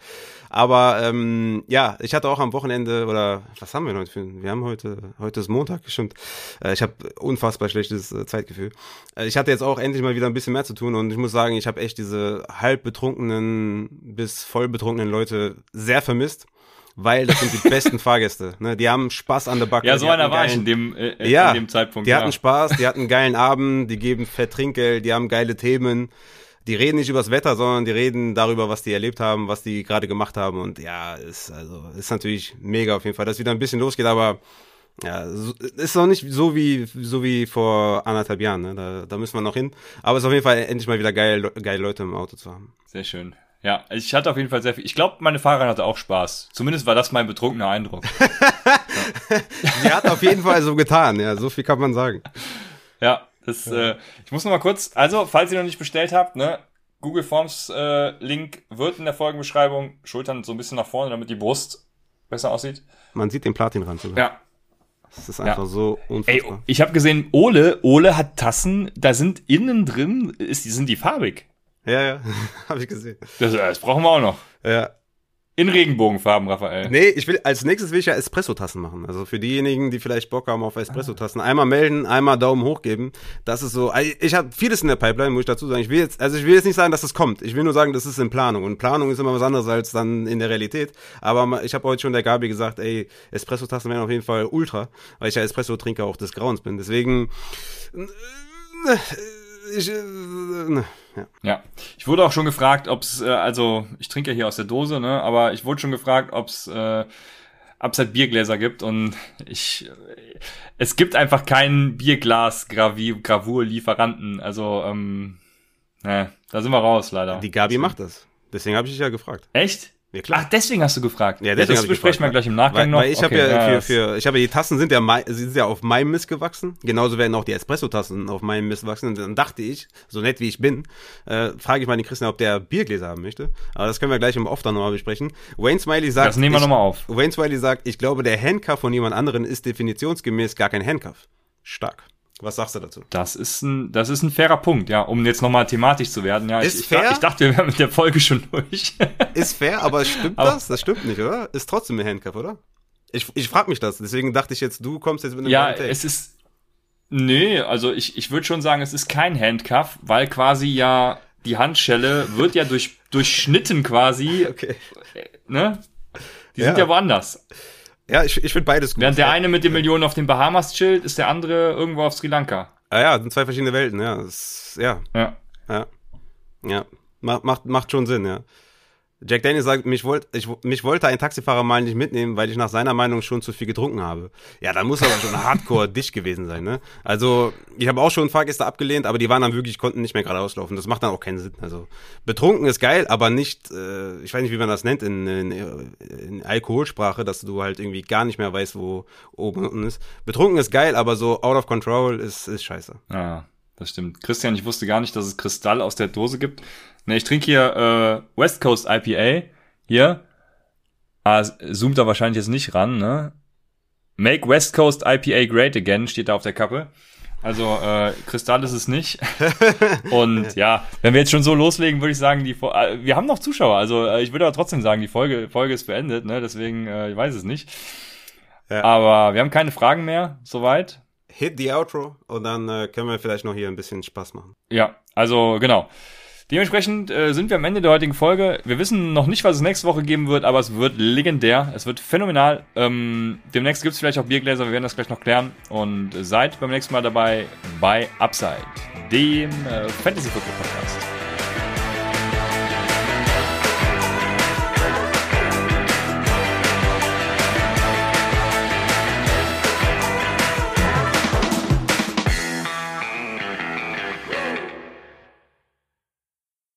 Speaker 2: Aber ähm, ja, ich hatte auch am Wochenende, oder was haben wir denn heute für Wir haben heute, heute ist Montag, stimmt. Äh, ich habe unfassbar schlechtes äh, Zeitgefühl. Äh, ich hatte jetzt auch endlich mal wieder ein bisschen mehr zu tun und ich muss sagen, ich habe echt diese halb betrunkenen bis voll betrunkenen Leute sehr vermisst. Weil das sind die besten Fahrgäste. Ne? Die haben Spaß an der Backe.
Speaker 1: Ja, so einer war ich in dem, äh, äh,
Speaker 2: ja,
Speaker 1: in dem Zeitpunkt.
Speaker 2: Die
Speaker 1: ja.
Speaker 2: hatten Spaß, die hatten einen geilen Abend, die geben fett Trinkgeld, die haben geile Themen. Die reden nicht übers Wetter, sondern die reden darüber, was die erlebt haben, was die gerade gemacht haben. Und ja, ist also ist natürlich mega auf jeden Fall, dass wieder ein bisschen losgeht, aber ja, ist noch nicht so wie so wie vor anderthalb Jahren. Ne? Da, da müssen wir noch hin. Aber es ist auf jeden Fall endlich mal wieder geil, geile Leute im Auto zu haben.
Speaker 1: Sehr schön. Ja, ich hatte auf jeden Fall sehr viel. Ich glaube, meine Fahrerin hatte auch Spaß. Zumindest war das mein betrunkener Eindruck.
Speaker 2: Sie hat auf jeden Fall so getan. Ja, so viel kann man sagen.
Speaker 1: Ja, das, Äh, ich muss noch mal kurz, also, falls ihr noch nicht bestellt habt, ne, Google Forms äh, Link wird in der Folgenbeschreibung, Schultern so ein bisschen nach vorne, damit die Brust besser aussieht.
Speaker 2: Man sieht den Platinrand sogar.
Speaker 1: Ja.
Speaker 2: Das ist einfach so
Speaker 1: Ey,
Speaker 2: unfassbar.
Speaker 1: ich habe gesehen, Ole, Ole hat Tassen, da sind innen drin, ist, sind die farbig.
Speaker 2: Ja, ja, habe ich gesehen.
Speaker 1: Das, äh, das brauchen wir auch noch.
Speaker 2: Ja,
Speaker 1: In Regenbogenfarben, Raphael.
Speaker 2: Nee, ich will, als nächstes will ich ja Espresso-Tassen machen. Also für diejenigen, die vielleicht Bock haben auf Espresso-Tassen, einmal melden, einmal Daumen hoch geben. Das ist so, also ich habe vieles in der Pipeline, muss ich dazu sagen. Ich will jetzt, also ich will jetzt nicht sagen, dass es kommt. Ich will nur sagen, das ist in Planung. Und Planung ist immer was anderes als dann in der Realität. Aber ich habe heute schon der Gabi gesagt, ey, Espresso-Tassen wären auf jeden Fall ultra, weil ich ja Espresso-Trinker auch des Grauens bin. Deswegen, äh, ich, äh, ne, ja.
Speaker 1: Ja, ich wurde auch schon gefragt, ob es, äh, also ich trinke ja hier aus der Dose, ne, aber ich wurde schon gefragt, ob es äh, Upside Biergläser gibt und ich, äh, es gibt einfach keinen Bierglas-Gravur-Lieferanten, also ähm, ne, da sind wir raus leider.
Speaker 2: Die Gabi macht das. Deswegen habe ich dich ja gefragt.
Speaker 1: Echt?
Speaker 2: Ja, klar.
Speaker 1: Ach, deswegen hast du gefragt.
Speaker 2: Ja, deswegen
Speaker 1: das
Speaker 2: hab ich
Speaker 1: besprechen wir gleich im Nachgang
Speaker 2: weil,
Speaker 1: noch.
Speaker 2: Weil ich habe
Speaker 1: Okay,
Speaker 2: ja, für,
Speaker 1: das-
Speaker 2: für ich habe die Tassen sind ja sie sind ja auf meinem Mist gewachsen. Genauso werden auch die Espresso-Tassen auf meinem Mist wachsen. Und dann dachte ich, so nett wie ich bin, äh, frage ich mal den Christian, ob der Biergläser haben möchte. Aber das können wir gleich im Off dann nochmal besprechen. Wayne Smiley sagt,
Speaker 1: Das nehmen wir
Speaker 2: ich,
Speaker 1: nochmal auf.
Speaker 2: Wayne Smiley sagt, ich glaube, der Handcuff von jemand anderen ist definitionsgemäß gar kein Handcuff. Stark. Was sagst du dazu?
Speaker 1: Das ist ein, das ist ein fairer Punkt, ja, um jetzt nochmal thematisch zu werden. Ja,
Speaker 2: Ist
Speaker 1: ich, ich,
Speaker 2: fair?
Speaker 1: ich dachte, wir wären mit der Folge schon durch.
Speaker 2: Ist fair, aber stimmt
Speaker 1: Aber-
Speaker 2: das? Das stimmt nicht, oder? Ist trotzdem ein Handcuff, oder? Ich, ich frage mich das. Deswegen dachte ich jetzt, du kommst jetzt mit einem
Speaker 1: Ja, es ist. Nee, also ich, ich würde schon sagen, es ist kein Handcuff, weil quasi ja die Handschelle wird ja durch, durchschnitten quasi,
Speaker 2: Okay.
Speaker 1: ne? Die
Speaker 2: Ja.
Speaker 1: sind ja woanders.
Speaker 2: Ja, ich, ich finde beides gut.
Speaker 1: Während der eine mit den Millionen auf den Bahamas chillt, ist der andere irgendwo auf Sri Lanka.
Speaker 2: Ah ja, sind zwei verschiedene Welten, ja. Das, ja,
Speaker 1: Ja.
Speaker 2: ja. Ja. Macht, macht, macht schon Sinn, ja. Jack Daniels sagt, mich, wollt, ich, mich wollte ein Taxifahrer mal nicht mitnehmen, weil ich nach seiner Meinung schon zu viel getrunken habe. Ja, dann muss aber schon hardcore dicht gewesen sein, ne? Also, ich habe auch schon Fahrgäste abgelehnt, aber die waren dann wirklich, konnten nicht mehr geradeaus laufen. Das macht dann auch keinen Sinn. Also, betrunken ist geil, aber nicht, äh, ich weiß nicht, wie man das nennt in, in, in Alkoholsprache, dass du halt irgendwie gar nicht mehr weißt, wo oben und unten ist. Betrunken ist geil, aber so out of control ist, ist scheiße.
Speaker 1: Ja, das stimmt. Christian, ich wusste gar nicht, dass es Kristall aus der Dose gibt. Ne, ich trinke hier äh, West Coast IPA. Hier. Ah, zoomt da wahrscheinlich jetzt nicht ran, ne? Make West Coast IPA great again, steht da auf der Kappe. Also äh, Kristall ist es nicht. Und ja, wenn wir jetzt schon so loslegen, würde ich sagen, die Fo- äh, wir haben noch Zuschauer. Also äh, ich würde aber trotzdem sagen, die Folge, Folge ist beendet, ne? Deswegen, äh, ich weiß es nicht.
Speaker 2: Ja.
Speaker 1: Aber wir haben keine Fragen mehr, soweit.
Speaker 2: Hit the outro und dann äh, können wir vielleicht noch hier ein bisschen Spaß machen.
Speaker 1: Ja, also genau. Dementsprechend äh, sind wir am Ende der heutigen Folge. Wir wissen noch nicht, was es nächste Woche geben wird, aber es wird legendär. Es wird phänomenal. Ähm, demnächst gibt es vielleicht auch Biergläser, wir werden das gleich noch klären. Und seid beim nächsten Mal dabei bei Upside, dem äh, Fantasy Football Podcast.